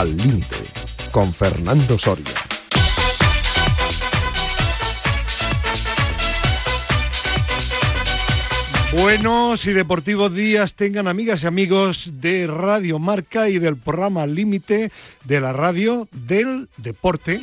Al Límite, con Fernando Soria. Buenos y deportivos días tengan amigas y amigos de Radio Marca y del programa Límite de la radio del deporte.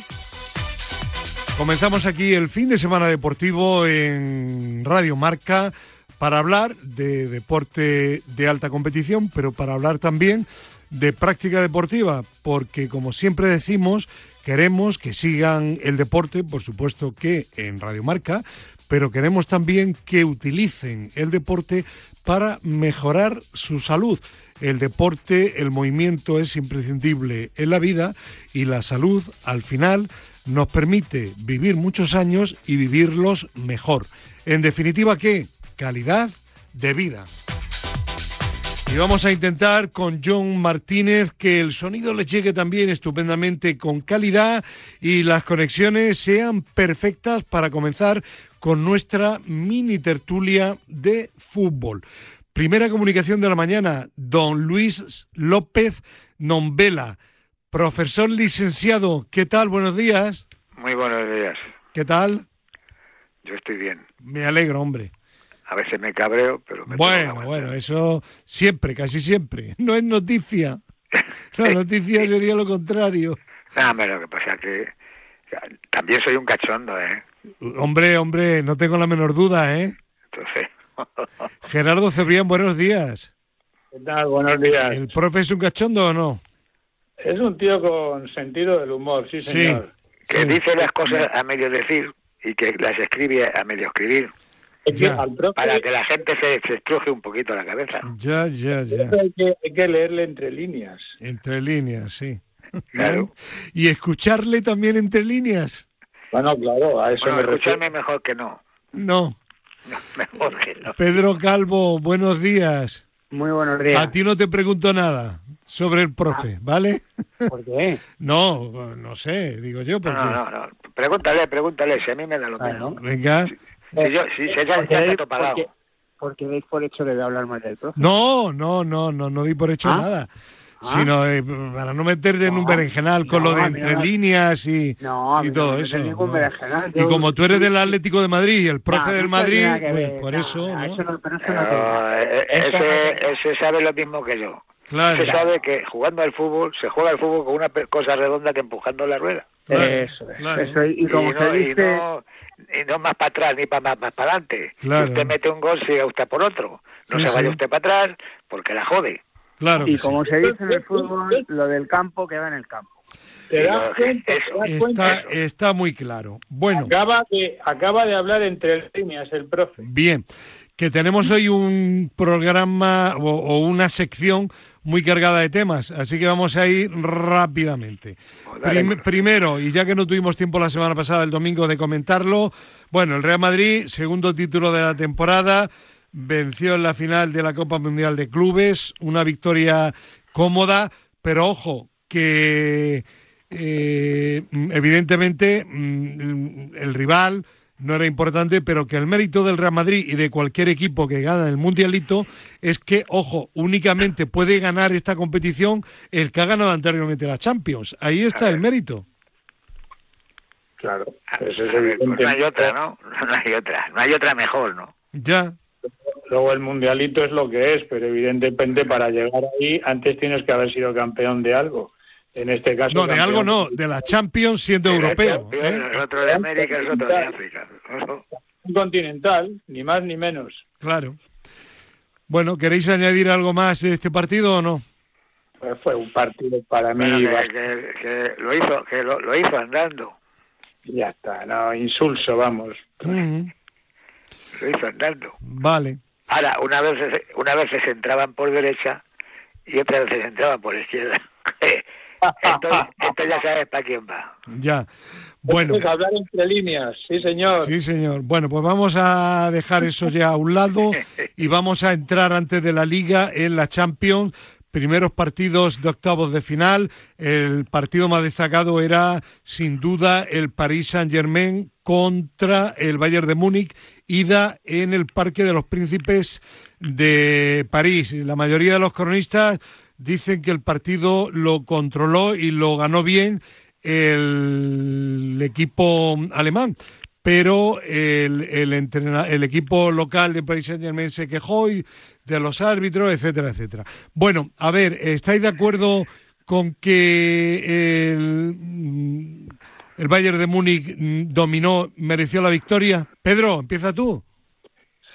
Comenzamos aquí el fin de semana deportivo en Radio Marca para hablar de deporte de alta competición, pero para hablar también de práctica deportiva, porque como siempre decimos, queremos que sigan el deporte, por supuesto que en Radio Marca, pero queremos también que utilicen el deporte para mejorar su salud. El deporte, el movimiento es imprescindible en la vida y la salud al final nos permite vivir muchos años y vivirlos mejor. En definitiva, ¿qué? Calidad de vida. Y vamos a intentar con John Martínez que el sonido le llegue también estupendamente con calidad y las conexiones sean perfectas para comenzar con nuestra mini tertulia de fútbol. Primera comunicación de la mañana, don Luis López Nombela, profesor licenciado. ¿Qué tal? Buenos días. Muy buenos días. ¿Qué tal? Yo estoy bien. Me alegro, hombre. A veces me cabreo, pero me Bueno, bueno, eso siempre, casi siempre. No es noticia. La noticia sería lo contrario. No, pero lo que pasa es que también soy un cachondo, ¿eh? Hombre, hombre, no tengo la menor duda, ¿eh? Entonces, Gerardo Cebrián, buenos días. ¿Qué tal? Buenos días. ¿El profe es un cachondo o no? Es un tío con sentido del humor, sí, Sí. señor. que Sí. dice las cosas a medio decir y que las escribe a medio escribir, Es que Ya. al profe para que la gente se, se estruje un poquito la cabeza. Ya, ya, ya. hay que, hay que leerle entre líneas. Entre líneas, sí. Claro. Y escucharle también entre líneas. Bueno, claro, a eso Bueno, me refiero. escucharme mejor que no. No. No, Mejor que no. Pedro Calvo, buenos días. Muy buenos días. A ti no te pregunto nada sobre el profe, ¿vale? ¿Por qué? No, no sé, digo yo, No, porque... no, no, no. Pregúntale, pregúntale, si a mí me da lo Bueno. mismo. Venga. Si, yo, si, si ya, ya Porque, está porque- porque veis por hecho de hablar mal del profe. No, no, no, no, no di por hecho ¿Ah? nada. ¿Ah? Sino eh, para no meterte en un berenjenal con no, lo de entre no líneas y, y todo eso. Y como tú eres del Atlético de Madrid y el profe No, del Madrid, pues ver, por no, eso, eh, ese, ese sabe lo mismo que yo. Claro, Se sabe que jugando al fútbol, se juega al fútbol con una cosa redonda que empujando la rueda. claro, Eso es. claro. Eso es. Y como no, se y dice, y no más para atrás ni para más, más para adelante. Claro. Si usted mete un gol, siga usted por otro. No Sí, se vaya sí. usted para atrás porque la jode. claro y sí. como se dice en el fútbol, lo del campo queda en el campo. ¿Te das cuenta? ¿Te das cuenta? Está, está muy claro. Bueno, Acaba de, acaba de hablar entre líneas el profe. bien, que tenemos hoy un programa o, o una sección muy cargada de temas, así que vamos a ir rápidamente. Pues. Prim- primero, y ya que no tuvimos tiempo la semana pasada, el domingo, de comentarlo, bueno, el Real Madrid, segundo título de la temporada, venció en la final de la Copa Mundial de Clubes, una victoria cómoda, pero ojo, que eh, evidentemente mm, el rival no era importante, pero que el mérito del Real Madrid y de cualquier equipo que gana el Mundialito es que, ojo, únicamente puede ganar esta competición el que ha ganado anteriormente la Champions. Ahí está el mérito. Claro, A- eso es ver, pues evidente. no hay otra, ¿no? No hay otra. No hay otra mejor, ¿no? Ya, Luego el mundialito es lo que es, pero evidentemente para llegar ahí antes tienes que haber sido campeón de algo. En este caso. no, de campeón algo no, de la Champions siendo europeo. El ¿eh? otro de América, el otro de África. Un continental, ni más ni menos. Claro. Bueno, ¿queréis añadir algo más de este partido o no? Pues fue un partido para mí. Bueno, que, que- que lo hizo, que lo, lo hizo andando. Ya está, no, insulso, vamos. Lo hizo andando. Vale. Ahora, una vez, se- una vez se entraban por derecha y otra vez se entraban por izquierda. esto, esto ya sabes para quién va. Ya. Bueno, hablar entre líneas, sí, señor. sí, señor. Bueno, pues vamos a dejar eso ya a un lado y vamos a entrar antes de la liga en la Champions. Primeros partidos de octavos de final. El partido más destacado era, sin duda, el Paris Saint-Germain contra el Bayern de Múnich, ida en el Parque de los Príncipes de París. La mayoría de los cronistas dicen que el partido lo controló y lo ganó bien el equipo alemán. Pero el, el, entrena- el equipo local de Paris Saint Germain se quejó y de los árbitros, etcétera, etcétera. Bueno, a ver, ¿estáis de acuerdo con que el, el Bayern de Múnich mm, dominó, mereció la victoria? Pedro, empieza tú.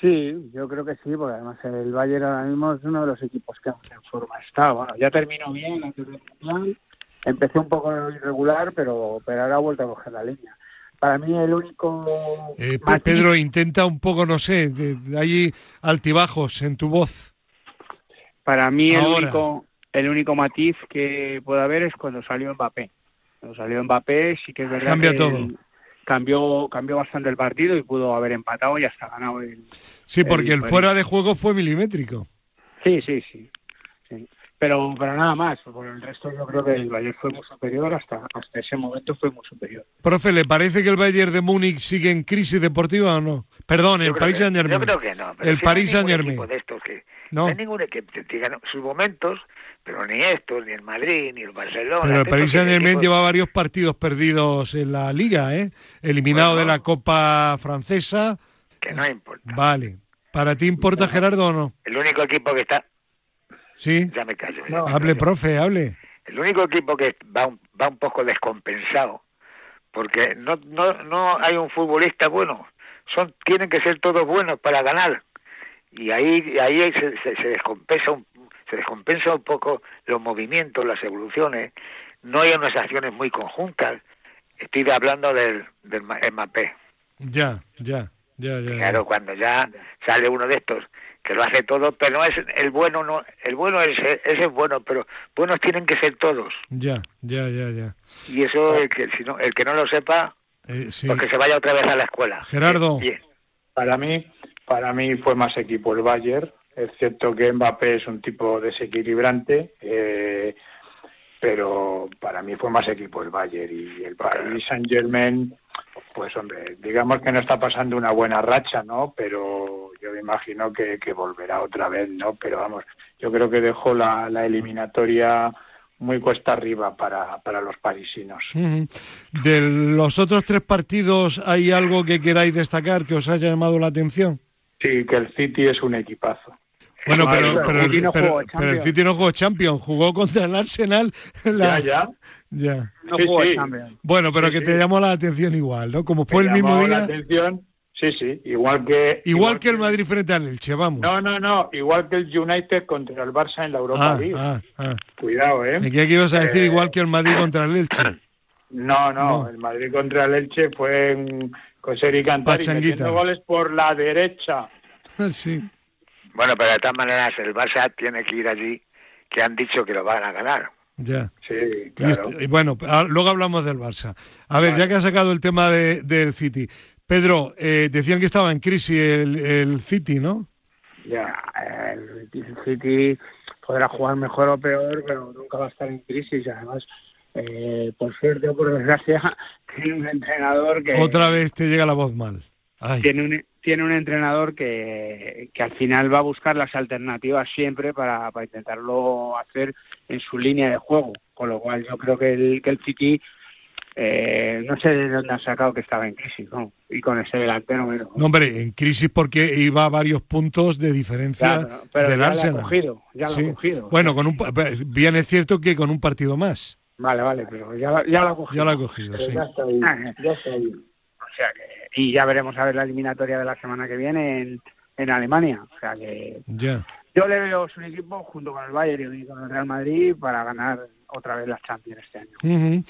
Sí, yo creo que sí, porque además el Bayern ahora mismo es uno de los equipos que en forma está. Bueno, ya terminó bien del Mundial, empezó un poco irregular, pero, pero ahora ha vuelto a coger la línea. Para mí el único... Eh, Pedro, intenta un poco, no sé, de, de ahí altibajos en tu voz. Para mí el único, el único matiz que puede haber es cuando salió Mbappé. Cuando salió Mbappé sí que es verdad Cambia que todo. Cambió, cambió bastante el partido y pudo haber empatado y hasta ganado el... Sí, porque el París. fuera de juego fue milimétrico. Sí, sí, sí. Pero, pero nada más. Por el resto yo creo que el Bayern fue muy superior, hasta, hasta ese momento fue muy superior. Profe, ¿le parece que el Bayern de Múnich sigue en crisis deportiva o no? Perdón, el Yo Paris Saint Germain. Yo creo que no. pero El si Paris de estos que, No. no hay ningún equipo que diga sus momentos, pero ni estos, ni el Madrid, ni el Barcelona. Pero el Paris Saint Germain lleva varios partidos perdidos en la liga, ¿eh? Eliminado Bueno. de la Copa Francesa. Que no importa. Vale. ¿Para ti importa, Gerardo, o no? El único equipo que está... Sí. Ya me callo. No, ya me Hable, callo. profe, hable. El único equipo que va un, va un poco descompensado, porque no, no, no hay un futbolista bueno. Son Tienen que ser todos buenos para ganar. Y ahí, ahí se, se, se descompensa un, se descompensa un poco los movimientos, las evoluciones. No hay unas acciones muy conjuntas. Estoy hablando del, del Ma- Mbappé. Ya, ya, ya, ya. ya. Claro, cuando ya sale uno de estos que lo hace todo, pero no es el bueno, no, el bueno es es bueno, pero buenos tienen que ser todos. Ya, ya, ya, ya. Y eso el que si no, el que no lo sepa, Eh, sí. pues se vaya otra vez a la escuela. Gerardo. Bien. Para mí, para mí fue más equipo el Bayern. Es cierto que Mbappé es un tipo desequilibrante, eh, pero para mí fue más equipo el Bayern y el Paris Saint Germain, pues hombre, digamos que no está pasando una buena racha, ¿no? Pero yo me imagino que, que volverá otra vez, ¿no? Pero vamos, yo creo que dejó la, la eliminatoria muy cuesta arriba para, para los parisinos. De los otros tres partidos, ¿hay algo que queráis destacar que os haya llamado la atención? Sí, que el City es un equipazo. Bueno, pero, pero el City no pero- jugó pero el Champions. City no jugó Champions, jugó contra el Arsenal. la- Ya, ya. ya. No Sí, jugó sí. Champions. Bueno, pero Sí, que sí. te llamó la atención igual, ¿no? Como fue Me el mismo la día, atención, sí, sí, igual que... igual que el Madrid frente al Elche, vamos. No, no, no, igual que el United contra el Barça en la Europa ah, League. ah, ah. Cuidado, ¿eh? Que ibas a decir Eh, igual que el Madrid contra el Elche. No, no, No. el Madrid contra el Elche fue en coser y cantar y metiendo goles por la derecha. sí. Bueno, pero de todas maneras el Barça tiene que ir allí, que han dicho que lo van a ganar. Ya. Sí, Y claro. y bueno, ah, luego hablamos del Barça. A ver, ya que ha sacado el tema de- del City. Pedro, eh, decían que estaba en crisis el, el City, ¿no? Ya. El City podrá jugar mejor o peor, pero nunca va a estar en crisis. Además, eh, por suerte o por desgracia, tiene un entrenador que Otra vez te llega la voz mal. Ay, tiene un tiene un entrenador que, que al final va a buscar las alternativas siempre para, para intentarlo hacer en su línea de juego. Con lo cual yo creo que el, que el City eh, no sé de dónde ha sacado que estaba en crisis, ¿no? Y con ese delantero menos. no, hombre, en crisis porque iba a varios puntos de diferencia Ya, pero, pero del ya lo ha Arsenal. cogido, ya lo Sí. ha cogido. Bueno, con un, bien es cierto que con un partido más. Vale, vale, pero ya, lo- ya lo ha cogido. Ya lo ha cogido, sí. Ya está ahí, ya está ahí. O sea que, y ya veremos a ver la eliminatoria de la semana que viene en, en Alemania. O sea que Ya. Yo le veo su equipo junto con el Bayern y con el Real Madrid para ganar otra vez las Champions este año.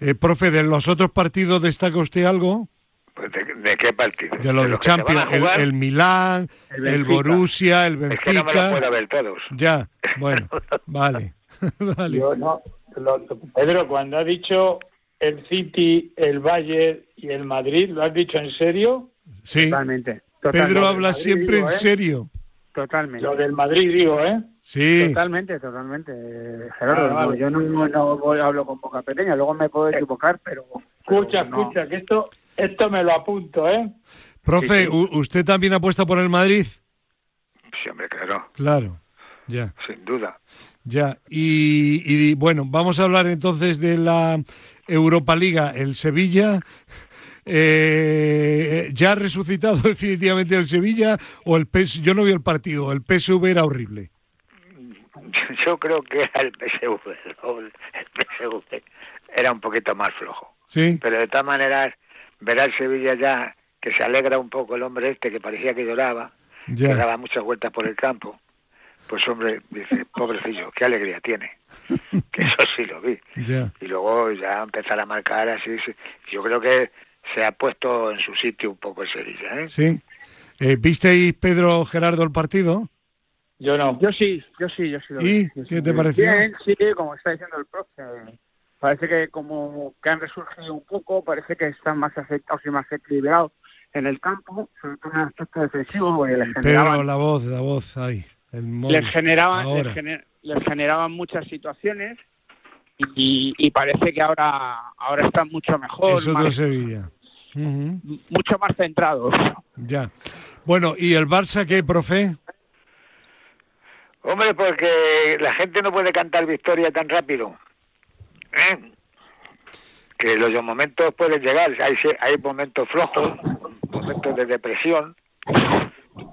Eh, profe, ¿de los otros partidos destaca usted algo? Pues ¿de, de qué partido? De lo de los que a Champions, el, jugar, el Milán, El. Borussia, el Es que no me los puedo Benfica. ver todos. Ya, bueno, vale. vale. Yo no, lo- Pedro, cuando ha dicho el City, el Bayern y el Madrid, ¿lo has dicho en serio? Sí, Totalmente. totalmente. Pedro habla Madrid, siempre digo, en ¿eh? serio. Totalmente. Lo del Madrid, digo, ¿eh? Sí, Totalmente, totalmente. Eh, Gerardo, vale. no, yo no, no voy- hablo con boca pequeña, luego me puedo equivocar, pero... Escucha, pero no. escucha, que esto, esto me lo apunto, ¿eh? profe, Sí, sí. u- ¿usted también apuesta por el Madrid? Sí, hombre, claro. Claro. Ya. sin duda. Ya, y, y, bueno, vamos a hablar entonces de la Europa Liga, el Sevilla. Eh, ¿Ya ha resucitado definitivamente el Sevilla o el PS? Yo no vi el partido, el PSV era horrible. Yo creo que era el PSV, el PSV era un poquito más flojo. Sí. Pero de todas maneras, verá el Sevilla ya que se alegra un poco el hombre este que parecía que lloraba, Ya. que daba muchas vueltas por el campo. Pues hombre, dice, pobrecillo, qué alegría tiene. que eso sí lo vi. Ya. Y luego ya empezar a marcar así. sí. Yo creo que se ha puesto en su sitio un poco el Sevilla. ¿eh? Sí. Eh, ¿Visteis, Pedro Gerardo, el partido? Yo no. Yo sí, yo sí, yo sí. lo ¿Y vi. Yo sí qué te pareció? Bien, sí, como está diciendo el profe. Parece que como que han resurgido un poco, parece que están más afectados y más equilibrados en el campo, sobre todo en el aspecto defensivo, porque les Pedro, generaban, la voz, la voz, ahí. Les generaban, Ahora. les, gener- les generaban muchas situaciones y, y parece que ahora, ahora están mucho mejor, Es otro más- Sevilla. Mucho más centrados. Ya. Bueno, ¿y el Barça qué, profe? Hombre, porque la gente no puede cantar victoria tan rápido. ¿eh? Que los momentos pueden llegar. Hay, hay momentos flojos, momentos de depresión,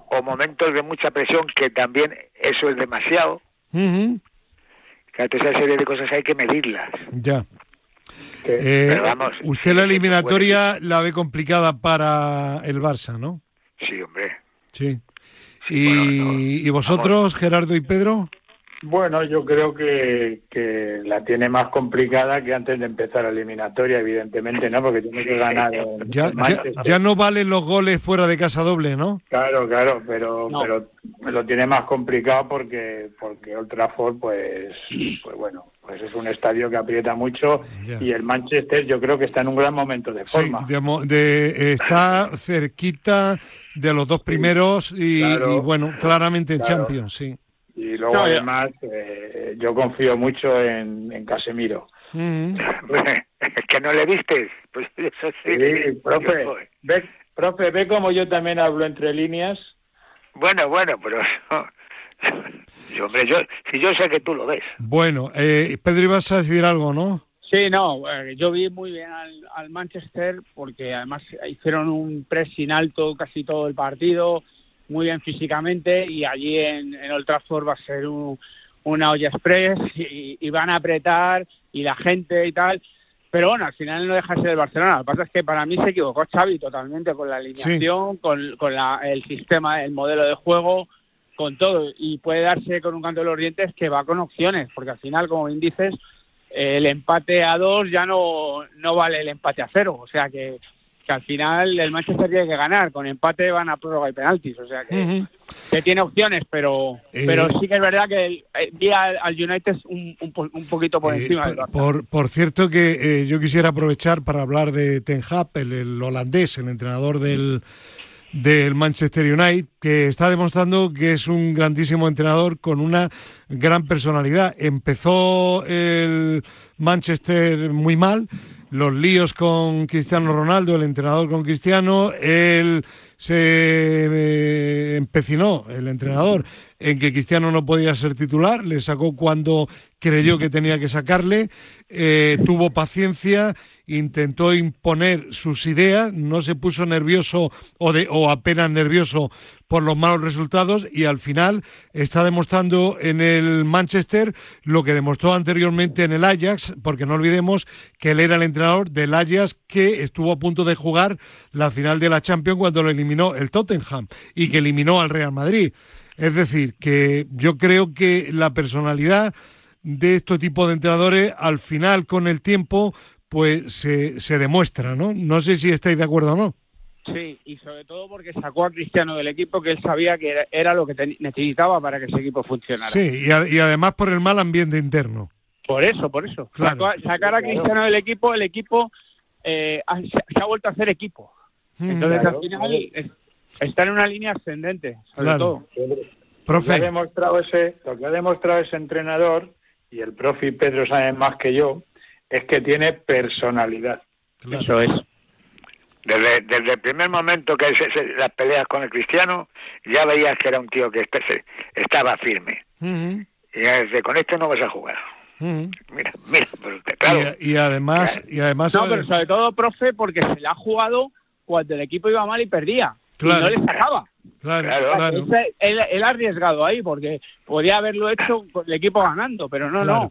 o momentos de mucha presión, que también eso es demasiado. Ujú, Que toda esa serie de cosas hay que medirlas. Ya. Eh, Pero vamos, usted la eliminatoria la ve complicada para el Barça, ¿no? Sí, hombre. Sí. Sí, ¿Y, bueno, no, y vosotros, Gerardo y Pedro? Bueno, yo creo que, que la tiene más complicada que antes de empezar la eliminatoria, evidentemente, ¿no? Porque tiene que ganar. en- Ya, en ya, Manchester. ya no valen los goles fuera de casa doble, ¿no? Claro, claro, pero, No. pero lo tiene más complicado porque porque Old Trafford, pues, pues bueno, pues es un estadio que aprieta mucho Ya. y el Manchester yo creo que está en un gran momento de Sí, forma. de mo- de- está cerquita de los dos primeros y, claro, y, bueno, claramente en claro. Champions, sí. Y luego No, además eh, yo confío mucho en, en Casemiro. Ujú. que no le vistes. Pues eso sí. Sí, profe, ve, profe, ve como yo también hablo entre líneas. Bueno, bueno, pero yo, hombre, yo, si yo sé que tú lo ves. Bueno, eh, Pedro, ibas a decir algo, ¿no? Sí, no, eh, yo vi muy bien al, al Manchester porque además hicieron un pressing alto casi todo el partido, muy bien físicamente y allí en, en Old Trafford va a ser un- una olla express y, y van a apretar y la gente y tal. Pero bueno, al final no deja de ser el Barcelona. Lo que pasa es que para mí se equivocó Xavi totalmente con la alineación, con, con la- el sistema, el modelo de juego, con todo. Y puede darse con un canto de los dientes que va con opciones, porque al final, como bien dices, el empate a dos ya no, no vale el empate a cero. O sea que, que al final el Manchester tiene que ganar. Con empate van a prórroga y penaltis. O sea que, tiene opciones, pero Eh, pero sí que es verdad que el- eh, vi al, al United un, un, un poquito por Eh, encima por, por, por cierto que eh, yo quisiera aprovechar para hablar de Ten Hag, el, el holandés, el entrenador del, del Manchester United, que está demostrando que es un grandísimo entrenador con una gran personalidad. Empezó el Manchester muy mal, los líos con Cristiano Ronaldo, el entrenador con Cristiano, él se eh, empecinó, el entrenador, en que Cristiano no podía ser titular, le sacó cuando creyó que tenía que sacarle, eh, tuvo paciencia, intentó imponer sus ideas, no se puso nervioso o, de, o apenas nervioso por los malos resultados y al final está demostrando en el Manchester lo que demostró anteriormente en el Ajax, porque no olvidemos que él era el entrenador del Ajax que estuvo a punto de jugar la final de la Champions cuando lo eliminó el Tottenham y que eliminó al Real Madrid. Es decir, que yo creo que la personalidad de este tipo de entrenadores al final con el tiempo pues se, se demuestra, ¿no? No sé si estáis de acuerdo o no. Sí, y sobre todo porque sacó a Cristiano del equipo que él sabía que era, era lo que te- necesitaba para que ese equipo funcionara. Sí, y, a- y además por el mal ambiente interno. Por eso, por eso. Claro. Sacó a- sacar a Cristiano del equipo, el equipo eh, ha- se, se ha vuelto a hacer equipo. Entonces Claro, al final es- está en una línea ascendente, sobre Claro. todo. Lo que, ha demostrado ese, lo que ha demostrado ese entrenador, y el profe y Pedro saben más que yo, es que tiene personalidad. claro. Eso es. Desde, desde el primer momento que se, se- las peleas con el cristiano, ya veías que era un tío que este- se- estaba firme. Y desde con esto no vas a jugar. Mira, mira, pero te- claro. Y, y además, y además No, pero sobre todo, profe, porque se le ha jugado cuando el equipo iba mal y perdía. Claro. Y no le sacaba. claro, Claro. Él, él ha arriesgado ahí porque podía haberlo hecho con el equipo ganando, pero no, Claro. no.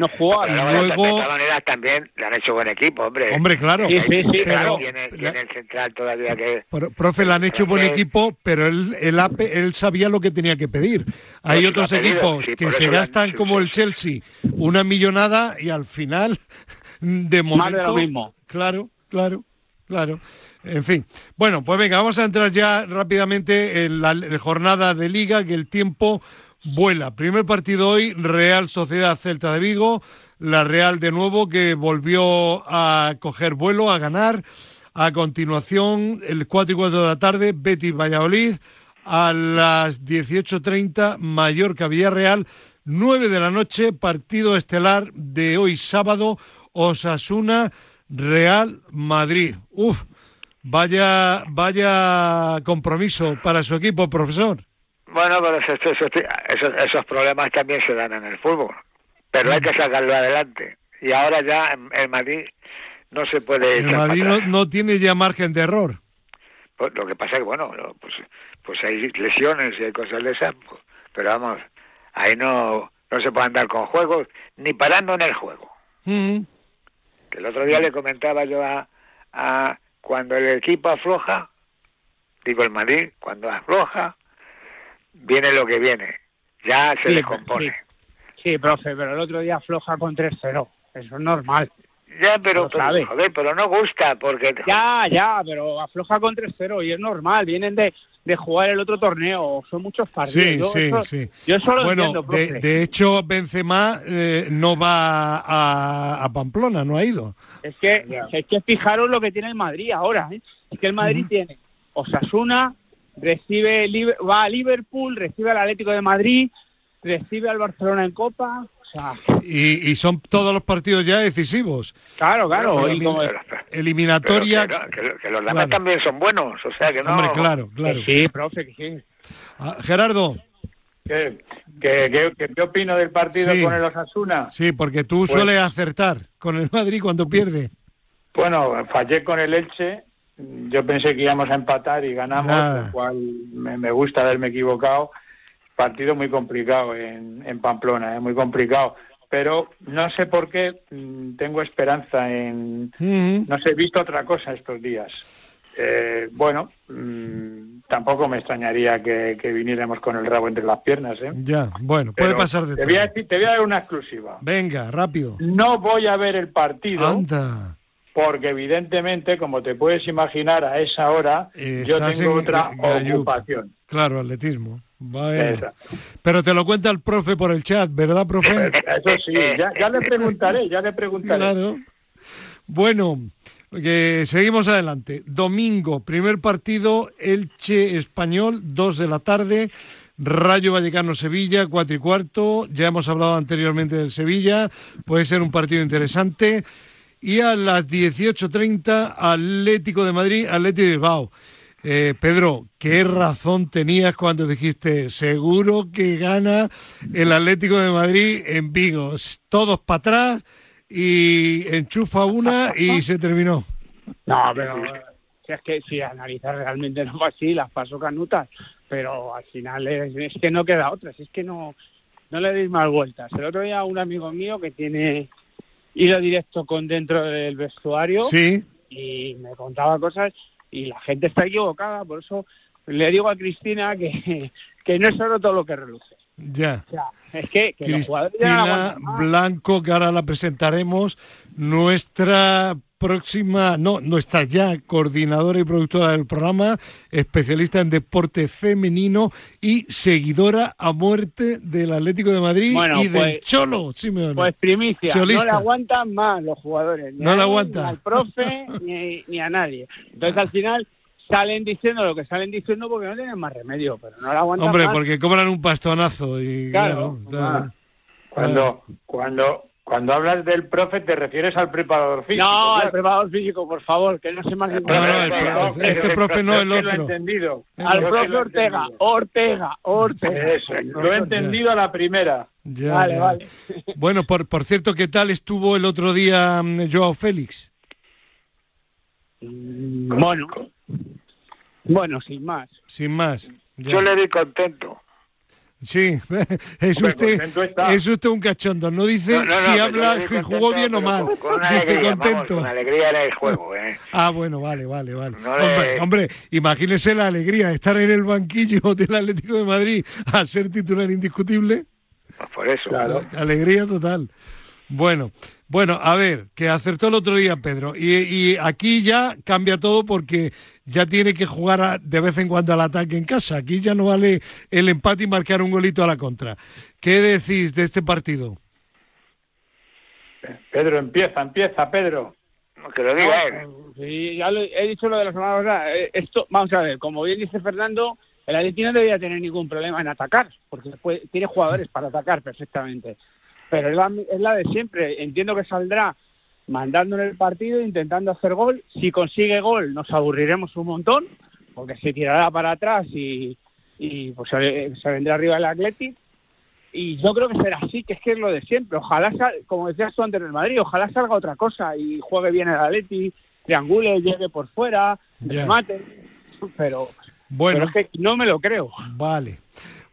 No jugó. Pero Y luego- de todas también le han hecho buen equipo, hombre. Hombre, claro. Sí, sí, sí, Pero claro. tiene, La- tiene el central todavía que... Pro- Profe, le han hecho buen equipo, pero él, él, él sabía lo que tenía que pedir. Hay Pues otros equipos sí, que se han- gastan sí, como el Chelsea una millonada y al final, de momento... Más de lo mismo. Claro, claro, claro. En fin. Bueno, pues venga, vamos a entrar ya rápidamente en la, en la jornada de liga, que el tiempo vuela. Primer partido hoy, Real Sociedad Celta de Vigo. La Real de nuevo que volvió a coger vuelo, a ganar. A continuación, el 4 y 4 de la tarde, Betis Valladolid. A las 18.30, Mallorca Villarreal. 9 de la noche, partido estelar de hoy sábado, Osasuna Real Madrid. Uf, vaya, vaya compromiso para su equipo, profesor. Bueno, pero eso- eso- eso- esos, esos problemas también se dan en el fútbol. Pero hay que sacarlo adelante. Y ahora ya en, en Madrid no se puede... El Madrid no, no tiene ya margen de error. Pues lo que pasa es que, bueno, pues, pues hay lesiones y hay cosas de esas. pues, pero vamos, ahí no, no se puede andar con juegos, ni parando en el juego. Que el otro día le comentaba yo a, a cuando el equipo afloja, digo el Madrid, cuando afloja, viene lo que viene. Ya se Sí, descompone. Sí, profe, pero el otro día afloja con 3-0. Eso es normal. Ya, pero, pero, sabe. joder, pero no gusta porque... Ya, ya, pero afloja con 3-0 y es normal. Vienen de, de jugar el otro torneo. Son muchos partidos. Sí, yo, sí, eso, sí. yo eso lo Bueno, entiendo, de, profe. de hecho, Benzema eh, no va a, a Pamplona, no ha ido. Es que, es que fijaros lo que tiene el Madrid ahora. ¿eh? Es que el Madrid tiene Osasuna, recibe va a Liverpool, recibe al Atlético de Madrid, recibe al Barcelona en Copa. O sea, Y, y son todos los partidos ya decisivos. claro, claro. Como- Eliminatoria. pero que, no, que- que los demás Claro. también son buenos, o sea que no... Hombre, claro, claro. que sí, profe, que sí. Ah, Gerardo, ¿Qué, qué, qué- qué- qué opino del partido Sí. con el Osasuna? sí, porque tú Pues- sueles acertar con el Madrid cuando pierde. Bueno, fallé con el Elche. Yo pensé que íbamos a empatar y ganamos, Nada. lo cual me, me gusta haberme equivocado. Partido muy complicado en, en Pamplona, ¿eh? muy complicado. Pero no sé por qué mm, tengo esperanza en... No sé, he visto otra cosa estos días. Eh, bueno, mm, tampoco me extrañaría que, que viniéramos con el rabo entre las piernas. ¿eh? Ya, bueno, puede Pero pasar de te voy, a todo. decir- te voy a dar una exclusiva. Venga, rápido. No voy a ver el partido Anda. Porque evidentemente, como te puedes imaginar, a esa hora Eh, yo tengo en otra Gallup. ocupación. Claro, atletismo. Pero te lo cuenta el profe por el chat, ¿verdad, profe? Eso sí, ya, ya le preguntaré, ya le preguntaré. Claro. Bueno, que seguimos adelante. Domingo, primer partido, Elche Español, 2 de la tarde. Rayo Vallecano Sevilla, 4 y cuarto. Ya hemos hablado anteriormente del Sevilla. Puede ser un partido interesante. Y a las 18.30, Atlético de Madrid, Atlético de Bilbao. Eh, Pedro, ¿qué razón tenías cuando dijiste seguro que gana el Atlético de Madrid en Vigo? Todos para atrás y enchufa una y se terminó. No, pero si es que si analizar realmente no fue así, las pasó canutas, pero al final es, es que no queda otra, es que no, no le deis más vueltas. El otro día un amigo mío que tiene hilo directo con dentro del vestuario Sí, y me contaba cosas y la gente está equivocada, por eso le digo a Cristina que, que no es solo todo lo que reluce. ya. O sea, es que, que Cristina. Blanco, que ahora la presentaremos, nuestra próxima, no, nuestra ya coordinadora y productora del programa, especialista en deporte femenino y seguidora a muerte del Atlético de Madrid Bueno, y del pues- Cholo, Simeone. Pues primicia, Cholista. no le aguantan más los jugadores. Ni No a le él, aguanta. Ni al profe, ni, ni a nadie. Entonces al final salen diciendo lo que salen diciendo porque no tienen más remedio, pero no le aguantan Hombre, más. porque cobran un pastonazo y Claro, claro, claro. Cuando, cuando, Cuando hablas del profe, te refieres al preparador físico. No, al preparador físico, por favor, que no se más No, no, el pro- este profe no, el Yo lo he otro. entendido. Al profe Ortega. Ortega, Ortega. Eso, lo he entendido a la primera. Ya, Vale, ya. vale. Bueno, por, por cierto, ¿qué tal estuvo el otro día mm, Joao Félix? Bueno, bueno, sin más. Sin más. Ya. Yo le vi contento. Sí, es usted, es usted un cachondo. No dice No, no, no, si habla si jugó bien o mal. Con, con una dice alegría, vamos, contento. con alegría era el juego, ¿eh? Ah, bueno, vale, vale, vale. Le- Hombre, hombre, imagínese la alegría de estar en el banquillo del Atlético de Madrid a ser titular indiscutible. Pues por eso. Claro. Alegría total. Bueno, bueno, a ver, que acertó el otro día Pedro. Y, y aquí ya cambia todo porque ya tiene que jugar a- de vez en cuando al ataque en casa. Aquí ya no vale el empate y marcar un golito a la contra. ¿Qué decís de este partido? Pedro, empieza, empieza, Pedro. Que lo diga él. Sí, ya lo- he dicho lo de la semana pasada. Eh, Esto, vamos a ver, como bien dice Fernando, el Atlético no debería tener ningún problema en atacar, porque puede- tiene jugadores para atacar perfectamente. Pero es la, es la de siempre. Entiendo que saldrá mandando en el partido, intentando hacer gol. Si consigue gol, nos aburriremos un montón, porque se tirará para atrás y, y pues se, se vendrá arriba el Atlético. Y yo creo que será así, que es que es lo de siempre. Ojalá, sal- como decías tú antes del Madrid, ojalá salga otra cosa y juegue bien el Atleti, triangule, llegue por fuera, Ya. remate. Pero, Bueno, pero es que no me lo creo. Vale.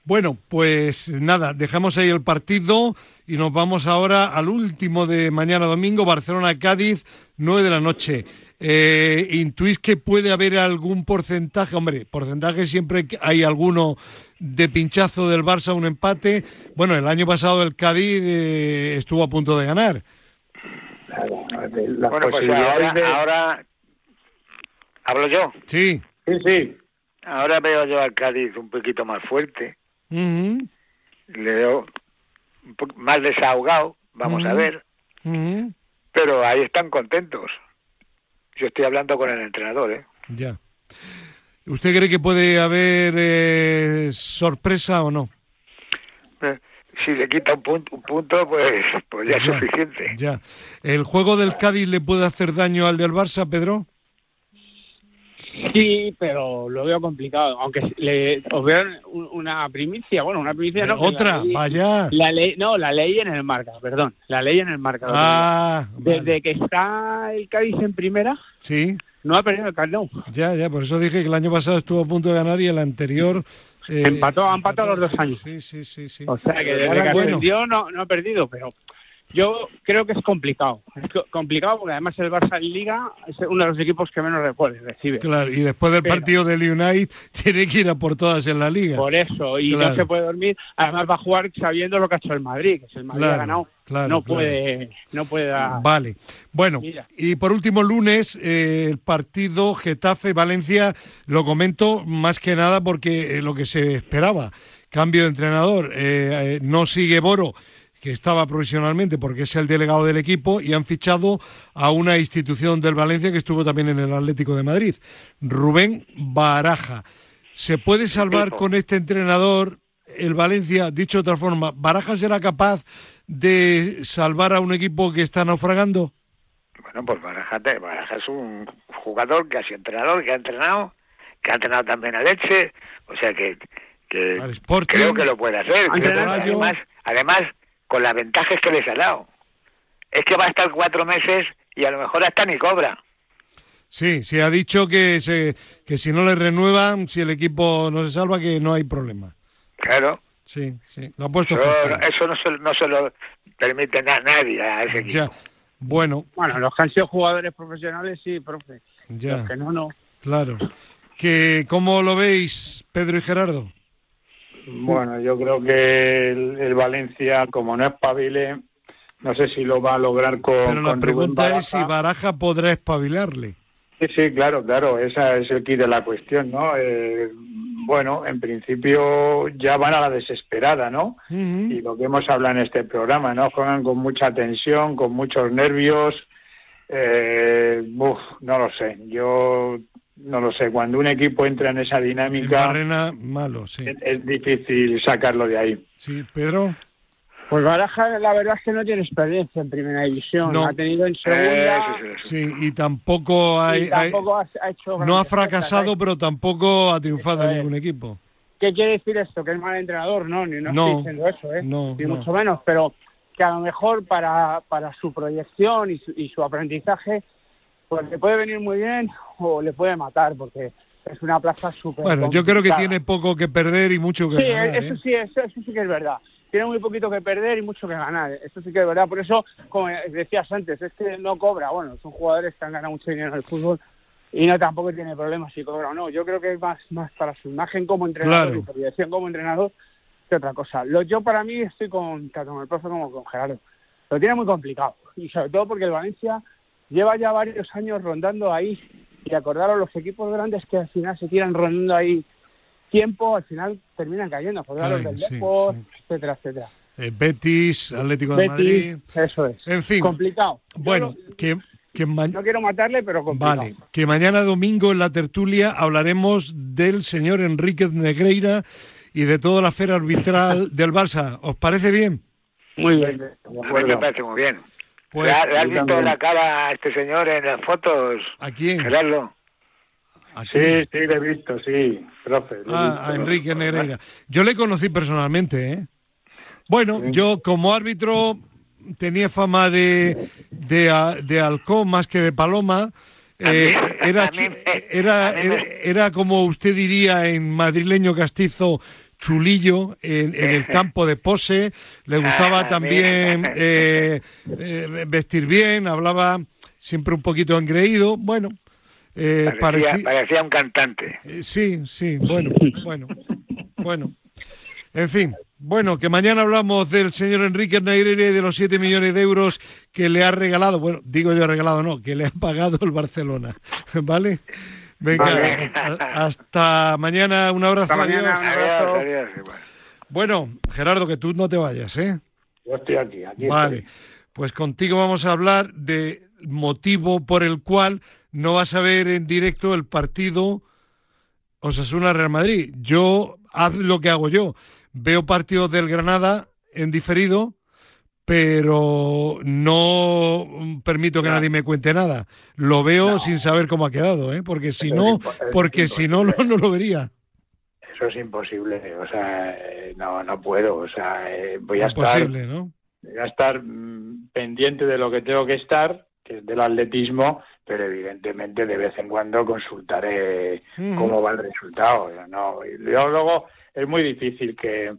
Bueno, pues nada, dejamos ahí el partido y nos vamos ahora al último de mañana domingo, Barcelona-Cádiz, 9 de la noche. Eh, ¿Intuís que puede haber algún porcentaje? Hombre, porcentaje siempre que hay alguno de pinchazo del Barça, un empate. Bueno, el año pasado el Cádiz eh, estuvo a punto de ganar. Las Bueno, pues ahora, de- ahora hablo yo. Sí. Sí, sí. Ahora veo yo al Cádiz un poquito más fuerte. Le veo un más desahogado, vamos a Ujú. ver. ujú. Pero ahí están contentos. Yo estoy hablando con el entrenador, ¿eh? Ya. ¿Usted cree que puede haber eh, sorpresa o no? Eh, Si le quita un punto, un punto pues, pues ya es Ya, suficiente. Ya. ¿El juego del Cádiz le puede hacer daño al del Barça, Pedro? Sí, pero lo veo complicado. Aunque le, os veo un- una primicia, bueno, una primicia no. que Eh, Otra, la ley- vaya. La ley, no, la ley en el marca, perdón. La ley en el marca. Ah, Desde vale. que está el Cádiz en primera, sí, no ha perdido el Camp Nou. ya, ya, por eso dije que el año pasado estuvo a punto de ganar y el anterior... eh, Empató, ha empatado los dos años. Sí, sí, sí, sí. O sea que desde que Bueno. ascendió no, no ha perdido, pero yo creo que es complicado. Es co- complicado porque además el Barça en Liga es uno de los equipos que menos goles recibe. Claro, y después del Pero- partido del United tiene que ir a por todas en la liga. Por eso, y Claro. no se puede dormir. Además va a jugar sabiendo lo que ha hecho el Madrid, que si el Madrid Claro, ha ganado, claro, no puede, no puede dar. Vale. Bueno, Mira. y por último, lunes, eh, el partido Getafe-Valencia, lo comento más que nada porque eh, lo que se esperaba, cambio de entrenador, eh, eh, no sigue Boro, que estaba provisionalmente porque es el delegado del equipo, y han fichado a una institución del Valencia que estuvo también en el Atlético de Madrid, Rubén Baraja. ¿Se puede salvar con este entrenador el Valencia? Dicho de otra forma, ¿Baraja será capaz de salvar a un equipo que está naufragando? Bueno, pues Baraja, es un jugador que ha sido entrenador, que ha entrenado, que ha entrenado también a Leche, o sea que, que creo que lo puede hacer. Además, además, con las ventajas que les ha dado. Es que va a estar cuatro meses y a lo mejor hasta ni cobra. Sí, se ha dicho que, se, que si no le renuevan, si el equipo no se salva, que no hay problema. Claro, Sí, sí, lo ha puesto eso, eso no, se, no se lo permite na- nadie a ese equipo. Ya, bueno, Bueno, los que han sido jugadores profesionales, sí, profe. ya, Los que no, no. claro. Que, ¿Cómo lo veis, Pedro y Gerardo? Bueno, yo creo que el, el Valencia, como no es pabile, no sé si lo va a lograr con. Pero la con pregunta es si Baraja. Podrá espabilarle. Sí, sí, claro, claro, esa es el kit de la cuestión, ¿no? Eh, bueno, en principio ya van a la desesperada, ¿no? Y lo que hemos hablado en este programa, ¿no? Juegan con mucha tensión, con muchos nervios. Eh, uf, no lo sé, yo no lo sé. Cuando un equipo entra en esa dinámica, Barrena, malo, sí. es, es difícil sacarlo de ahí. Sí, Pedro. Pues Baraja, la verdad es que no tiene experiencia en primera división. No. Ha tenido en segunda. Eh, sí, sí, Sí, y tampoco, hay, y tampoco ha, ha hecho. no ha fracasado, cosas, ¿eh? pero tampoco ha triunfado en ningún equipo. ¿Qué quiere decir esto? ¿Que es mal entrenador? No, ni no, No, estoy diciendo eso, ¿eh? no, Ni no. mucho menos, pero que a lo mejor para, para su proyección y su, y su aprendizaje, pues le puede venir muy bien o le puede matar, porque es una plaza súper Bueno, yo creo que tiene poco que perder y mucho que Sí, ganar. eso ¿eh? sí, eso, eso sí que es verdad. Tiene muy poquito que perder y mucho que ganar. Eso sí que es verdad. Por eso, como decías antes, es que no cobra. Bueno, son jugadores que han ganado mucho dinero en el fútbol y no tampoco tiene problemas si cobra o no. Yo creo que es más, más para su imagen como entrenador Claro. y proyección como entrenador que otra cosa. Lo, yo para mí estoy con, tanto con el profe como con Gerardo. Lo tiene muy complicado. Y sobre todo porque el Valencia lleva ya varios años rondando ahí. Y acordaros, los equipos grandes que al final se tiran rondando ahí tiempo, al final terminan cayendo. Acordaros Caen, del sí, Depor, sí. etcétera, etcétera. Eh, Betis, Atlético de Betis, Madrid. eso es. En fin. Complicado. Bueno, no- que, que no quiero matarle, pero complicado. Vale, que mañana domingo en la tertulia hablaremos del señor Enrique Negreira y de toda la esfera arbitral del Barça. ¿Os parece bien? Muy bien. Mí me parece muy bien. Pues, ¿Le le has visto la cara a este señor en las fotos, ¿A quién? Gerardo? ¿A Sí, quién? sí, le he visto, sí, profe. Ah, visto. a Enrique Negreira. Yo le conocí personalmente, ¿eh? Bueno, yo como árbitro tenía fama de, de, de halcón más que de paloma. Eh, era, era, era, era como usted diría en madrileño castizo, chulillo en, en el campo de pose. Le gustaba A mí- también eh, eh, vestir bien, hablaba siempre un poquito engreído. Bueno, eh, parecía un cantante. eh, sí, sí, bueno, bueno, bueno. En fin, bueno, que mañana hablamos del señor Enrique Negreira y de los 7 millones de euros que le ha regalado, bueno, digo yo regalado, no, que le ha pagado el Barcelona, ¿vale? Venga, Vale. hasta mañana, un abrazo, Hasta adiós. mañana. Un abrazo. Adiós. Bueno, Gerardo, que tú no te vayas, ¿eh? Yo estoy aquí, aquí Vale, estoy. pues contigo vamos a hablar de motivo por el cual no vas a ver en directo el partido Osasuna Real Madrid. Yo haz lo que hago yo, veo partidos del Granada en diferido, pero no permito que nadie me cuente nada. Lo veo No. sin saber cómo ha quedado, ¿eh? porque si no, porque si no, no, lo vería. Eso es imposible, o sea, eh, no, no puedo, o sea, eh, voy a estar, Imposible, ¿no? voy a estar mm, pendiente de lo que tengo que estar, que es del atletismo, pero evidentemente de vez en cuando consultaré cómo va el resultado. No, yo luego es muy difícil que,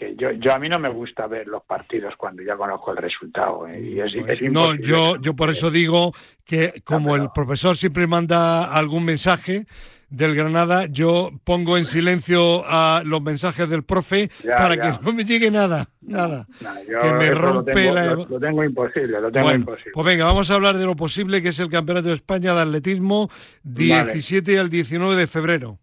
que yo, yo a mí no me gusta ver los partidos cuando ya conozco el resultado eh, y es, Pues, es no, yo, yo por eso digo que como pero- el profesor siempre manda algún mensaje del Granada, yo pongo en silencio a los mensajes del profe Ya, para ya. que no me llegue nada, nada. No, yo que me lo rompe tengo- la- Lo, lo tengo imposible, lo tengo Bueno, imposible. pues venga, vamos a hablar de lo posible que es el Campeonato de España de Atletismo 17 al 19 de febrero.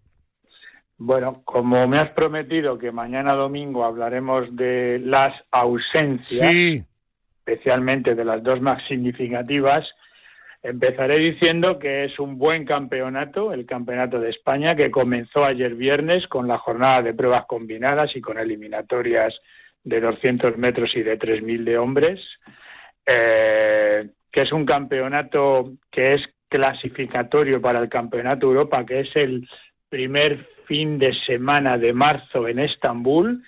Bueno, como me has prometido que mañana domingo hablaremos de las ausencias, Sí, especialmente de las dos más significativas, empezaré diciendo que es un buen campeonato, el Campeonato de España, que comenzó ayer viernes con la jornada de pruebas combinadas y con eliminatorias de 200 metros y de 3.000 de hombres, eh, que es un campeonato que es clasificatorio para el Campeonato Europa, que es el primer fin de semana de marzo en Estambul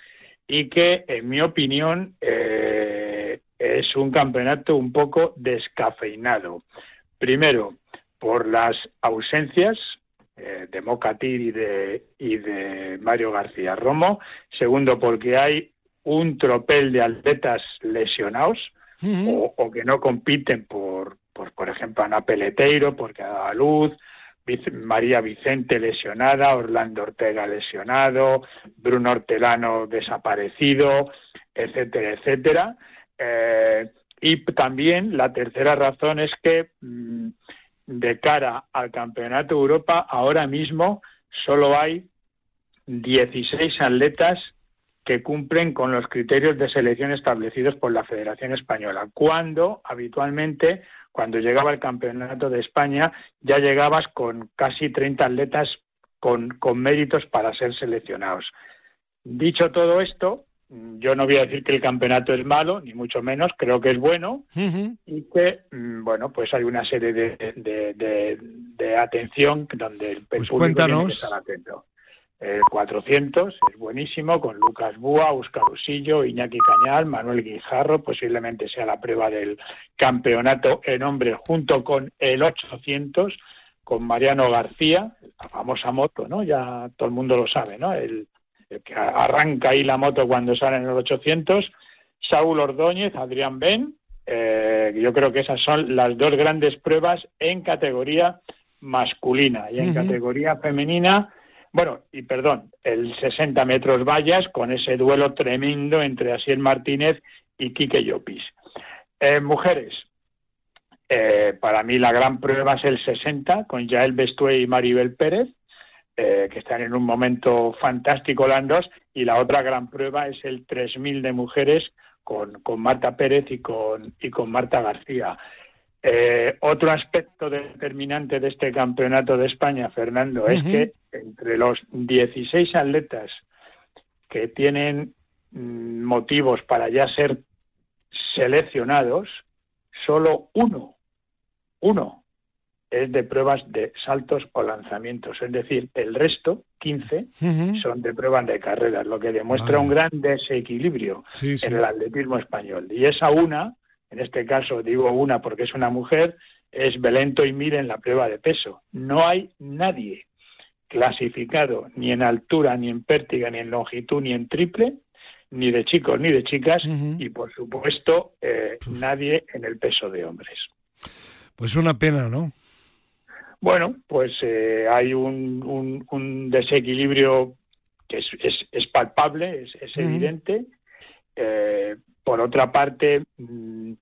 y que, en mi opinión, eh, es un campeonato un poco descafeinado. Primero, por las ausencias eh, de Mocatir y de, y de Mario García Romo. Segundo, porque hay un tropel de atletas lesionados o, o que no compiten por, por, por ejemplo, Ana Peleteiro, porque ha dado a luz, María Vicente lesionada, Orlando Ortega lesionado, Bruno Hortelano desaparecido, etcétera, etcétera. Eh, y también la tercera razón es que mm, de cara al Campeonato Europa ahora mismo solo hay 16 atletas que cumplen con los criterios de selección establecidos por la Federación Española, cuando habitualmente, cuando llegaba el Campeonato de España, ya llegabas con casi 30 atletas con, con méritos para ser seleccionados. Dicho todo esto, yo no voy a decir que el campeonato es malo, ni mucho menos, creo que es bueno y que, mm, bueno, pues hay una serie de, de, atención donde el pues público tiene que estar atento. El 400 es buenísimo, con Lucas Búa, Óscar Usillo, Iñaki Cañal, Manuel Guijarro, posiblemente sea la prueba del campeonato en hombres, junto con el 800, con Mariano García, la famosa moto, ¿no? Ya todo el mundo lo sabe, ¿no? El, que arranca ahí la moto cuando sale en el 800, Saúl Ordóñez, Adrián Ben, eh, yo creo que esas son las dos grandes pruebas en categoría masculina y en categoría femenina, bueno, y perdón, el 60 metros vallas con ese duelo tremendo entre Asiel Martínez y Quique Llopis. Eh, mujeres, eh, para mí la gran prueba es el 60 con Yael Bestué y Maribel Pérez. Eh, que están en un momento fantástico las dos, y la otra gran prueba es el 3000 de mujeres con, con Marta Pérez y con, y con Marta García. Eh, otro aspecto determinante de este campeonato de España, Fernando, es que entre los 16 atletas que tienen mm, motivos para ya ser seleccionados, solo uno, uno es de pruebas de saltos o lanzamientos, es decir, el resto, 15, son de pruebas de carreras, lo que demuestra un gran desequilibrio en el atletismo español. Y esa una, en este caso digo una porque es una mujer, es Belento y Mire en la prueba de peso. No hay nadie clasificado ni en altura, ni en pértiga, ni en longitud, ni en triple, ni de chicos ni de chicas, y por supuesto eh, nadie en el peso de hombres. Pues una pena, ¿no? Bueno, pues eh, hay un, un, desequilibrio que es, es, palpable, es, evidente. Eh, por otra parte, mm,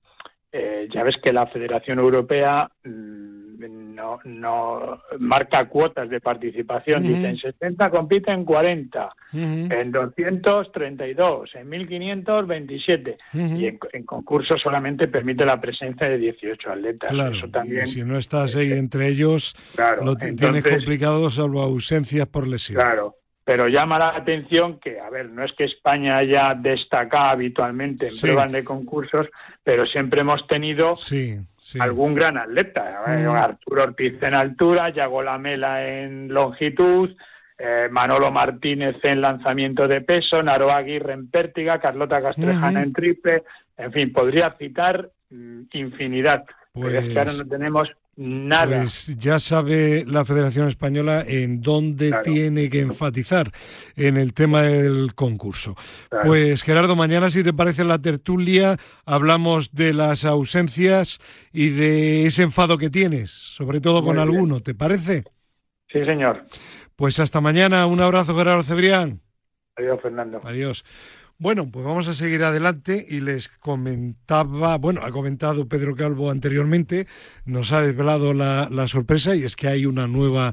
eh, ya ves que la Federación Europea mm, no, no marca cuotas de participación. Dice, en 70 compiten 40, en 232, en 1527. Y en, en concursos solamente permite la presencia de 18 atletas. Claro, Eso también, si no estás ahí entre ellos, lo tienes complicado salvo ausencias por lesión. Claro, pero llama la atención que, a ver, no es que España haya destacado habitualmente en pruebas de concursos, pero siempre hemos tenido algún gran atleta. Mm. Arturo Ortiz en altura, Yago Lamela en longitud, eh, Manolo Martínez en lanzamiento de peso, Naro Aguirre en pértiga, Carlota Castrejana en triple, en fin, podría citar mm, infinidad. Pero es que ahora no pues tenemos Nada. Pues ya sabe la Federación Española en dónde tiene que enfatizar en el tema del concurso. Pues Gerardo, mañana si te parece la tertulia, hablamos de las ausencias y de ese enfado que tienes, sobre todo con alguno, ¿te parece? Sí, señor. Pues hasta mañana, un abrazo Gerardo Cebrián. Adiós, Fernando. Adiós. Bueno, pues vamos a seguir adelante y les comentaba, bueno, ha comentado Pedro Calvo anteriormente, nos ha desvelado la, la sorpresa y es que hay una nueva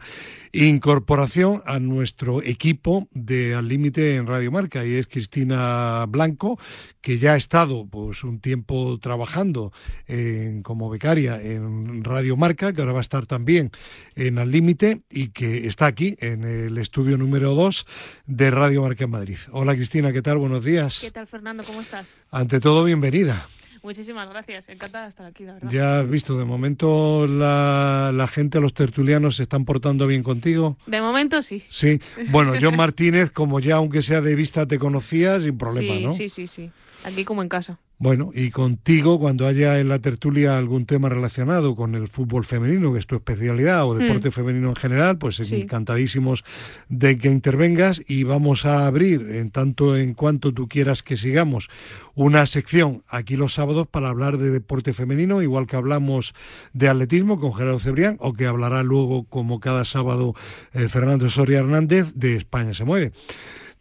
incorporación a nuestro equipo de Al Límite en Radio Marca y es Cristina Blanco, que ya ha estado pues un tiempo trabajando en, como becaria en Radio Marca, que ahora va a estar también en Al Límite y que está aquí en el estudio número 2 de Radio Marca en Madrid. Hola Cristina, ¿qué tal? Buenos días. ¿Qué tal Fernando? ¿Cómo estás? Ante todo, bienvenida. Muchísimas gracias, encantada de estar aquí, la verdad. Ya has visto, de momento la, la, gente, los tertulianos, se están portando bien contigo. De momento sí. Sí, bueno, John Martínez, como ya aunque sea de vista te conocía, sin problema, ¿no? Sí, sí, sí, aquí como en casa. Bueno, y contigo, cuando haya en la tertulia algún tema relacionado con el fútbol femenino, que es tu especialidad, o deporte femenino en general, pues encantadísimos de que intervengas y vamos a abrir, en tanto en cuanto tú quieras que sigamos, una sección aquí los sábados para hablar de deporte femenino, igual que hablamos de atletismo con Gerardo Cebrián, o que hablará luego, como cada sábado, eh, Fernando Soria Hernández, de España se mueve.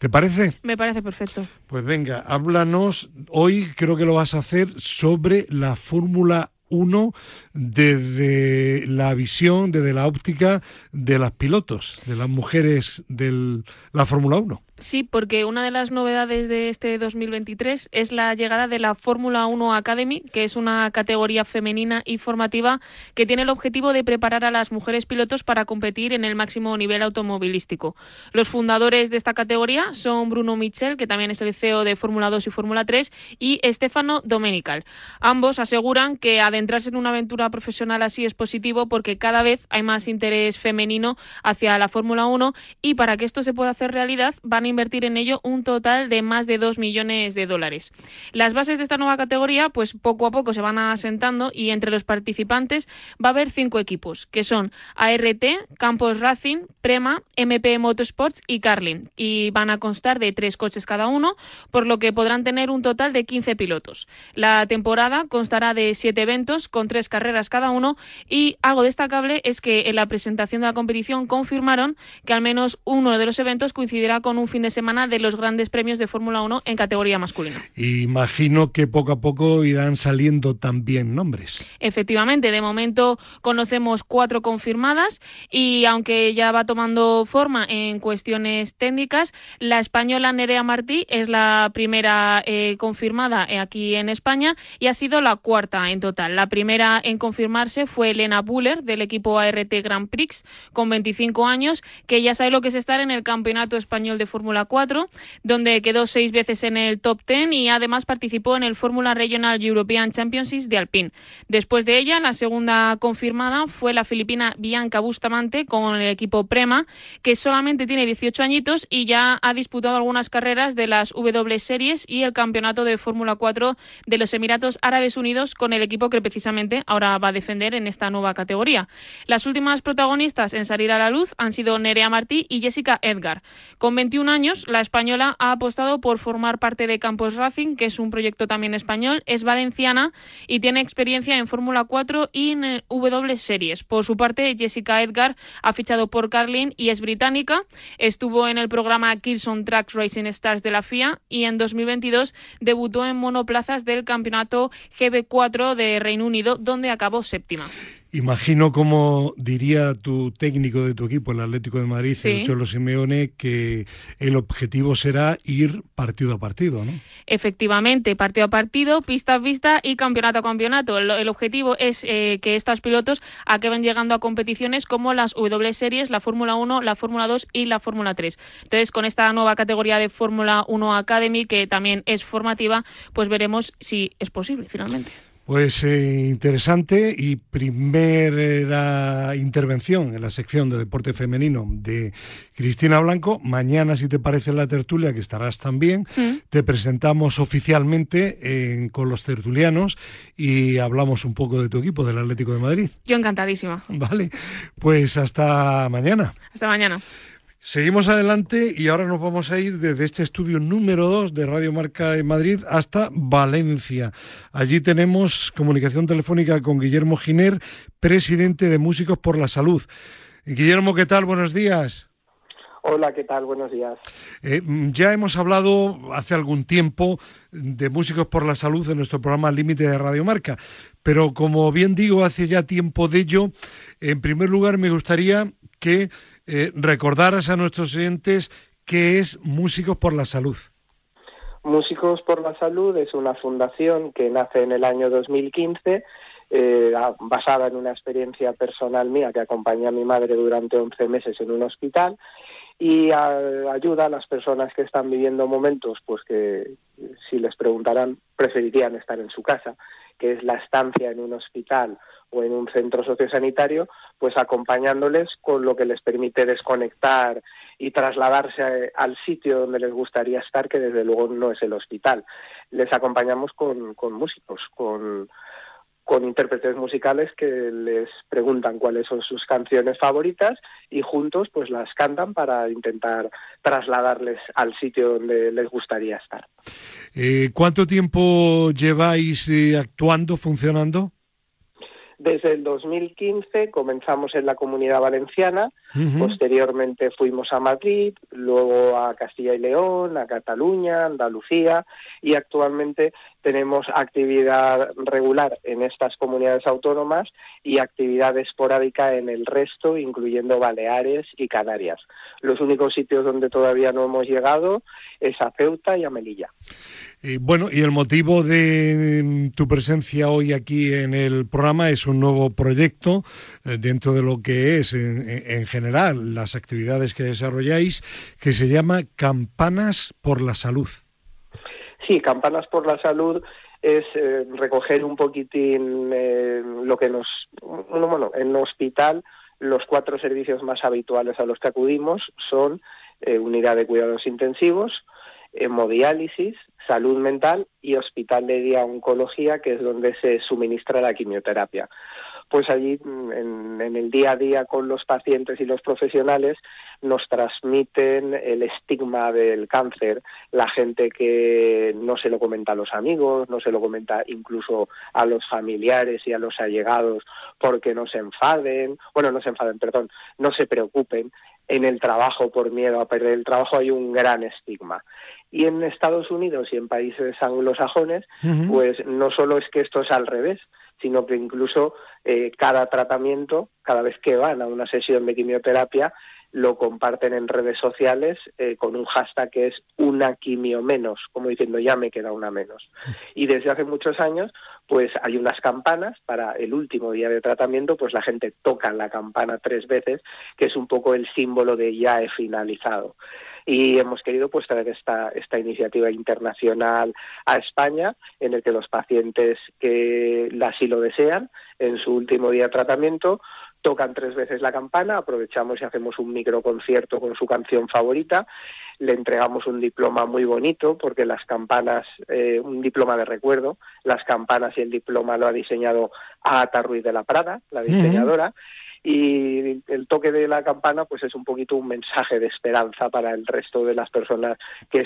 ¿Te parece? Me parece perfecto. Pues venga, háblanos. Hoy creo que lo vas a hacer sobre la Fórmula 1 desde la visión, desde la óptica de las pilotos, de las mujeres de la Fórmula 1. Sí, porque una de las novedades de este 2023 es la llegada de la Fórmula 1 Academy, que es una categoría femenina y formativa que tiene el objetivo de preparar a las mujeres pilotos para competir en el máximo nivel automovilístico. Los fundadores de esta categoría son Bruno Michel, que también es el CEO de Fórmula 2 y Fórmula 3, y Stefano Domenical. Ambos aseguran que adentrarse en una aventura profesional así es positivo porque cada vez hay más interés femenino hacia la Fórmula 1 y para que esto se pueda hacer realidad van invertir en ello un total de más de 2 millones de dólares. Las bases de esta nueva categoría, pues poco a poco se van asentando y entre los participantes va a haber cinco equipos, que son ART, Campos Racing, Prema, MP Motorsports y Carlin, y van a constar de tres coches cada uno, por lo que podrán tener un total de 15 pilotos. La temporada constará de siete eventos con tres carreras cada uno y algo destacable es que en la presentación de la competición confirmaron que al menos uno de los eventos coincidirá con un fin de semana de los grandes premios de Fórmula 1 en categoría masculina. Imagino que poco a poco irán saliendo también nombres. Efectivamente, de momento conocemos cuatro confirmadas y aunque ya va tomando forma en cuestiones técnicas, la española Nerea Martí es la primera eh, confirmada aquí en España y ha sido la cuarta en total. La primera en confirmarse fue Elena Buller del equipo ART Grand Prix con 25 años, que ya sabe lo que es estar en el Campeonato Español de Fórmula Fórmula 4, donde quedó seis veces en el top ten y además participó en el Fórmula Regional European Championships de Alpine. Después de ella, la segunda confirmada fue la filipina Bianca Bustamante con el equipo Prema, que solamente tiene 18 añitos y ya ha disputado algunas carreras de las W Series y el campeonato de Fórmula 4 de los Emiratos Árabes Unidos con el equipo que precisamente ahora va a defender en esta nueva categoría. Las últimas protagonistas en salir a la luz han sido Nerea Martí y Jessica Edgar. Con 21 años, la española ha apostado por formar parte de Campos Racing, que es un proyecto también español, es valenciana y tiene experiencia en Fórmula 4 y en W Series. Por su parte, Jessica Edgar ha fichado por Carlin y es británica. Estuvo en el programa Kilson Track Racing Stars de la FIA y en 2022 debutó en monoplazas del campeonato GB4 de Reino Unido, donde acabó séptima. Imagino como diría tu técnico de tu equipo, el Atlético de Madrid, el Cholo Simeone, que el objetivo será ir partido a partido, ¿no? Efectivamente, partido a partido, pista a pista y campeonato a campeonato. El, objetivo es eh, que estos pilotos acaben llegando a competiciones como las W Series, la Fórmula 1, la Fórmula 2 y la Fórmula 3. Entonces, con esta nueva categoría de Fórmula 1 Academy, que también es formativa, pues veremos si es posible finalmente. Pues eh, interesante y primera intervención en la sección de deporte femenino de Cristina Blanco. Mañana, si te parece la tertulia, que estarás también, mm. te presentamos oficialmente con los tertulianos y hablamos un poco de tu equipo, del Atlético de Madrid. Yo encantadísima. Vale, pues hasta mañana. Hasta mañana. Seguimos adelante y ahora nos vamos a ir desde este estudio número 2 de Radio Marca en Madrid hasta Valencia. Allí tenemos comunicación telefónica con Guillermo Giner, presidente de Músicos por la Salud. Guillermo, ¿qué tal? Buenos días. Hola, ¿qué tal? Buenos días. Eh, ya hemos hablado hace algún tiempo de Músicos por la Salud en nuestro programa Límite de Radio Marca, pero como bien digo, hace ya tiempo de ello, en primer lugar me gustaría que eh, recordaras a nuestros oyentes qué es Músicos por la Salud. Músicos por la Salud es una fundación que nace en el año 2015 eh, basada en una experiencia personal mía que acompañé a mi madre durante 11 meses en un hospital y ayuda a las personas que están viviendo momentos pues que si les preguntarán preferirían estar en su casa, que es la estancia en un hospital o en un centro sociosanitario, pues acompañándoles con lo que les permite desconectar y trasladarse al sitio donde les gustaría estar, que desde luego no es el hospital. Les acompañamos con, con músicos, con, con intérpretes musicales que les preguntan cuáles son sus canciones favoritas y juntos pues las cantan para intentar trasladarles al sitio donde les gustaría estar. Eh, ¿Cuánto tiempo lleváis eh, actuando, funcionando? Desde el 2015 comenzamos en la Comunidad Valenciana, posteriormente fuimos a Madrid, luego a Castilla y León, a Cataluña, Andalucía y actualmente tenemos actividad regular en estas comunidades autónomas y actividad esporádica en el resto, incluyendo Baleares y Canarias. Los únicos sitios donde todavía no hemos llegado es a Ceuta y a Melilla. bueno, y el motivo de mm, tu presencia hoy aquí en el programa es un nuevo proyecto eh, dentro de lo que es en, general las actividades que desarrolláis, que se llama Campanas por la Salud. Sí, Campanas por la Salud es eh, recoger un poquitín eh, lo que nos, bueno, en el hospital los cuatro servicios más habituales a los que acudimos son unidad de cuidados intensivos, hemodiálisis, salud mental y hospital de día oncología, que es donde se suministra la quimioterapia. Pues allí, mm, en, el día a día con los pacientes y los profesionales, nos transmiten el estigma del cáncer, la gente que no se lo comenta a los amigos, no se lo comenta incluso a los familiares y a los allegados porque no se enfaden, bueno, no se enfaden, perdón, no se preocupen en el trabajo por miedo a perder el trabajo. Hay un gran estigma. Y en Estados Unidos y en países anglosajones, pues no solo es que esto es al revés, sino que incluso eh, cada tratamiento, cada vez que van a una sesión de quimioterapia, lo comparten en redes sociales eh, con un hashtag que es una quimio menos, como diciendo ya me queda una menos. Y desde hace muchos años, pues hay unas campanas para el último día de tratamiento, pues la gente toca la campana tres veces, que es un poco el símbolo de ya he finalizado y hemos querido pues traer esta, esta iniciativa internacional a España en el que los pacientes que así lo desean en su último día de tratamiento tocan tres veces la campana, aprovechamos y hacemos un microconcierto con su canción favorita, le entregamos un diploma muy bonito porque las campanas, eh, un diploma de recuerdo, las campanas y el diploma lo ha diseñado Ata Ruiz de la Prada, la diseñadora, y el toque de la campana pues es un poquito un mensaje de esperanza para el resto de las personas que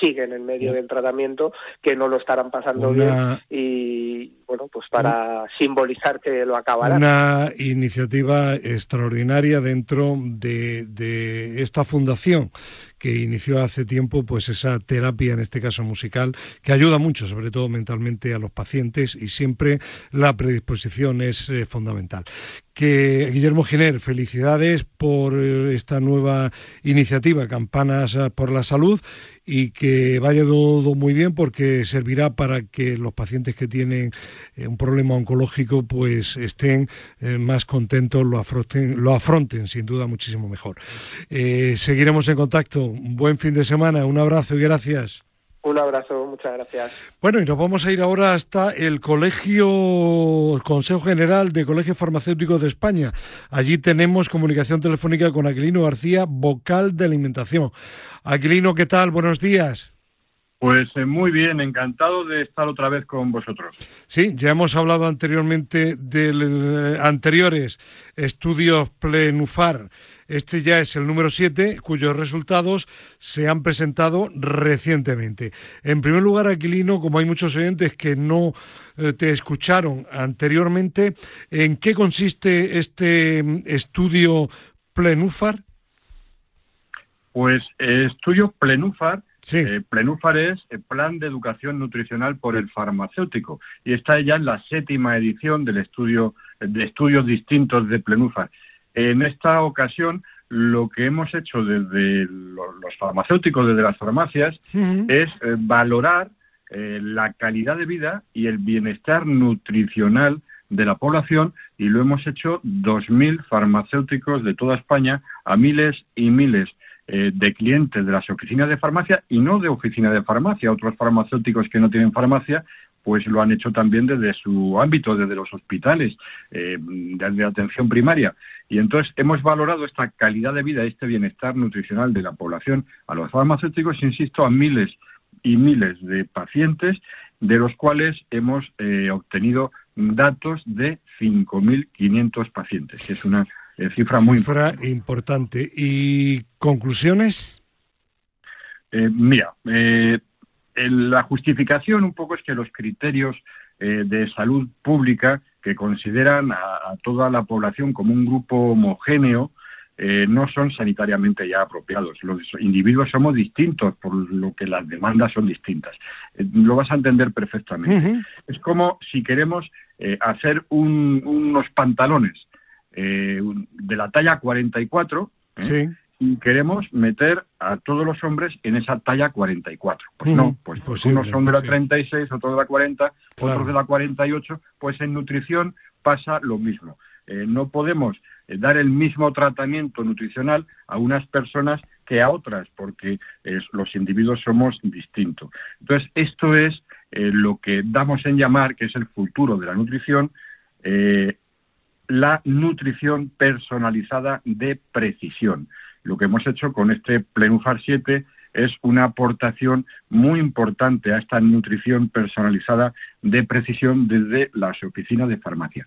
siguen en medio del tratamiento que no lo estarán pasando bien y bueno pues para simbolizar que lo acabarán una iniciativa extraordinaria dentro de, de esta fundación que inició hace tiempo pues esa terapia, en este caso musical, que ayuda mucho, sobre todo mentalmente, a los pacientes y siempre la predisposición es eh, fundamental. Que Guillermo Giner, felicidades por eh, esta nueva iniciativa, Campanas eh, por la Salud, y que vaya todo muy bien porque servirá para que los pacientes que tienen un problema oncológico pues estén más contentos, lo afronten, lo afronten sin duda muchísimo mejor. seguiremos en contacto buen fin de semana, un abrazo y gracias. Un abrazo, muchas gracias. Bueno, y nos vamos a ir ahora hasta el Colegio, el Consejo General de Colegios Farmacéuticos de España. Allí tenemos comunicación telefónica con Aquilino García, vocal de alimentación. Aquilino, ¿qué tal? Buenos días. Pues eh, muy bien, encantado de estar otra vez con vosotros. Sí, ya hemos hablado anteriormente de eh, anteriores estudios Plenufar este ya es el número 7, cuyos resultados se han presentado recientemente. En primer lugar, Aquilino, como hay muchos oyentes que no eh, te escucharon anteriormente, ¿en qué consiste este mm, estudio Plenufar? Pues estudio Plenufar eh, Plenufar es el Plan de Educación Nutricional por el Farmacéutico y está ya en la séptima edición del estudio de estudios distintos de Plenufar. En esta ocasión, lo que hemos hecho desde los farmacéuticos, desde las farmacias, es eh, valorar eh, la calidad de vida y el bienestar nutricional de la población y lo hemos hecho 2.000 farmacéuticos de toda España a miles y miles eh, de clientes de las oficinas de farmacia y no de oficina de farmacia. Otros farmacéuticos que no tienen farmacia pues lo han hecho también desde su ámbito, desde los hospitales, eh, desde la atención primaria. Y entonces hemos valorado esta calidad de vida, este bienestar nutricional de la población a los farmacéuticos, insisto, a miles y miles de pacientes, de los cuales hemos eh, obtenido datos de 5.500 pacientes, que es una eh, cifra muy cifra importante. ¿Y conclusiones? mira, la justificación un poco es que los criterios eh, de salud pública que consideran a, toda la población como un grupo homogéneo eh, no son sanitariamente ya apropiados. Los individuos somos distintos, por lo que las demandas son distintas. Eh, lo vas a entender perfectamente. Es como si queremos eh, hacer unos pantalones de la talla 44 y queremos meter a todos los hombres en esa talla 44. Pues no, pues, unos son de la 36, otros de la 40, otros de la 48, pues en nutrición pasa lo mismo. no podemos eh, dar el mismo tratamiento nutricional a unas personas que a otras, porque los individuos somos distintos. Entonces, esto es eh, lo que damos en llamar, que es el futuro de la nutrición, eh, la nutrición personalizada de precisión. Lo que hemos hecho con este Plenufar 7 es una aportación muy importante a esta nutrición personalizada de precisión desde las oficinas de farmacia.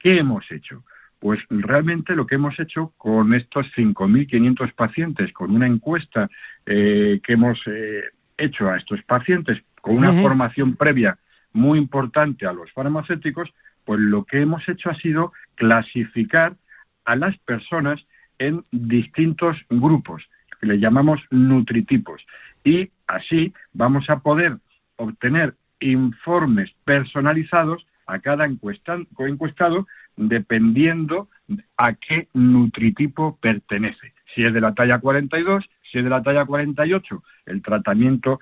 ¿Qué hemos hecho? Pues realmente lo que hemos hecho con estos 5.500 pacientes, con una encuesta eh, que hemos eh, hecho a estos pacientes, con una formación previa muy importante a los farmacéuticos, pues lo que hemos hecho ha sido clasificar a las personas en distintos grupos, que le llamamos nutritipos. Y así vamos a poder obtener informes personalizados a cada encuestado dependiendo a qué nutritipo pertenece. Si es de la talla 42, si es de la talla 48, el tratamiento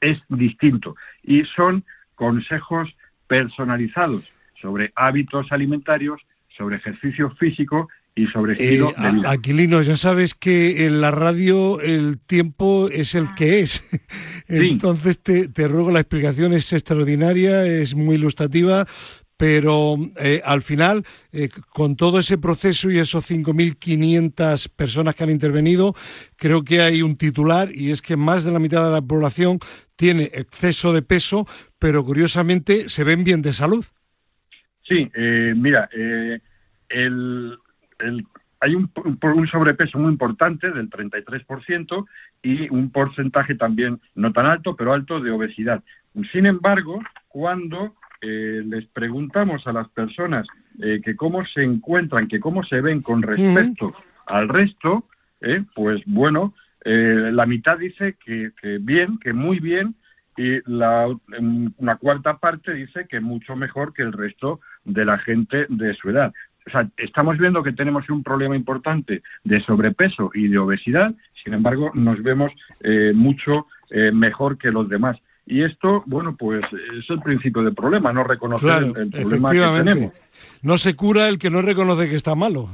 es distinto y son consejos personalizados sobre hábitos alimentarios, sobre ejercicio físico y eh, de Aquilino, ya sabes que en la radio el tiempo es el que es. Entonces te, te, ruego, la explicación es extraordinaria, es muy ilustrativa, pero eh, al final, eh, con todo ese proceso y esos 5.500 personas que han intervenido, creo que hay un titular y es que más de la mitad de la población tiene exceso de peso, pero curiosamente se ven bien de salud. Sí, eh, mira, el, hay un, un, sobrepeso muy importante del 33% y un porcentaje también no tan alto, pero alto de obesidad. Sin embargo, cuando eh, les preguntamos a las personas eh, que cómo se encuentran, que cómo se ven con respecto al resto, eh, pues bueno, la mitad dice que, bien, que muy bien, y la, una cuarta parte dice que mucho mejor que el resto de la gente de su edad. O sea, estamos viendo que tenemos un problema importante de sobrepeso y de obesidad, sin embargo, nos vemos mucho mejor que los demás. Y esto, bueno, pues es el principio del problema, no reconocer el, problema que tenemos. No se cura el que no reconoce que está malo.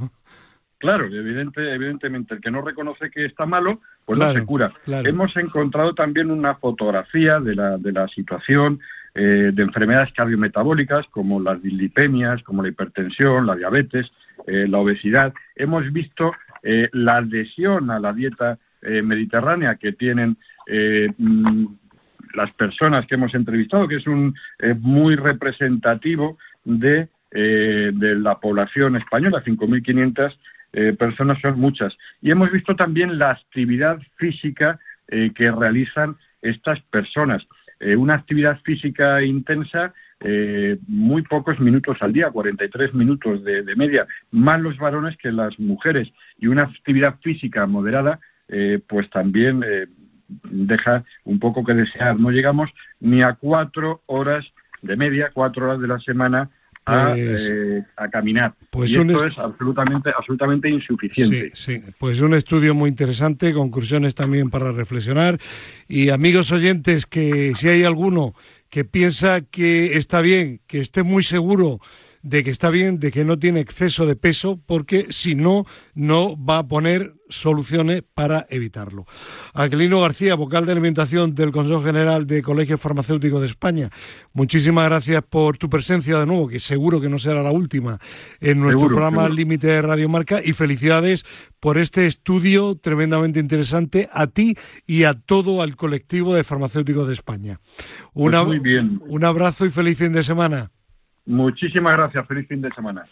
Claro, evidente, evidentemente, el que no reconoce que está malo, pues no se cura. Hemos encontrado también una fotografía de la, de la situación eh, de enfermedades cardiometabólicas como las dislipemias, como la hipertensión, la diabetes, eh, la obesidad. Hemos visto eh, la adhesión a la dieta mediterránea que tienen mm, las personas que hemos entrevistado, que es un eh, muy representativo de, eh, de, la población española, 5.500 eh, personas son muchas. Y hemos visto también la actividad física que realizan estas personas. una actividad física intensa, muy pocos minutos al día, 43 minutos de, media, más los varones que las mujeres. Y una actividad física moderada, pues también deja un poco que desear. No llegamos ni a cuatro horas de media, cuatro horas de la semana a, pues, eh, caminar. Pues y esto es absolutamente, absolutamente insuficiente. Sí, sí, pues un estudio muy interesante, conclusiones también para reflexionar. Y amigos oyentes, que si hay alguno que piensa que está bien, que esté muy seguro de que está bien, de que no tiene exceso de peso, porque si no, no va a poner soluciones para evitarlo. Aquilino García, vocal de alimentación del Consejo General de Colegios Farmacéuticos de España, muchísimas gracias por tu presencia de nuevo, que seguro que no será la última en nuestro programa Límite de Radio Marca y felicidades por este estudio tremendamente interesante a ti y a todo al colectivo de farmacéuticos de España. Pues muy bien. Un abrazo y feliz fin de semana. Muchísimas gracias, feliz fin de semana.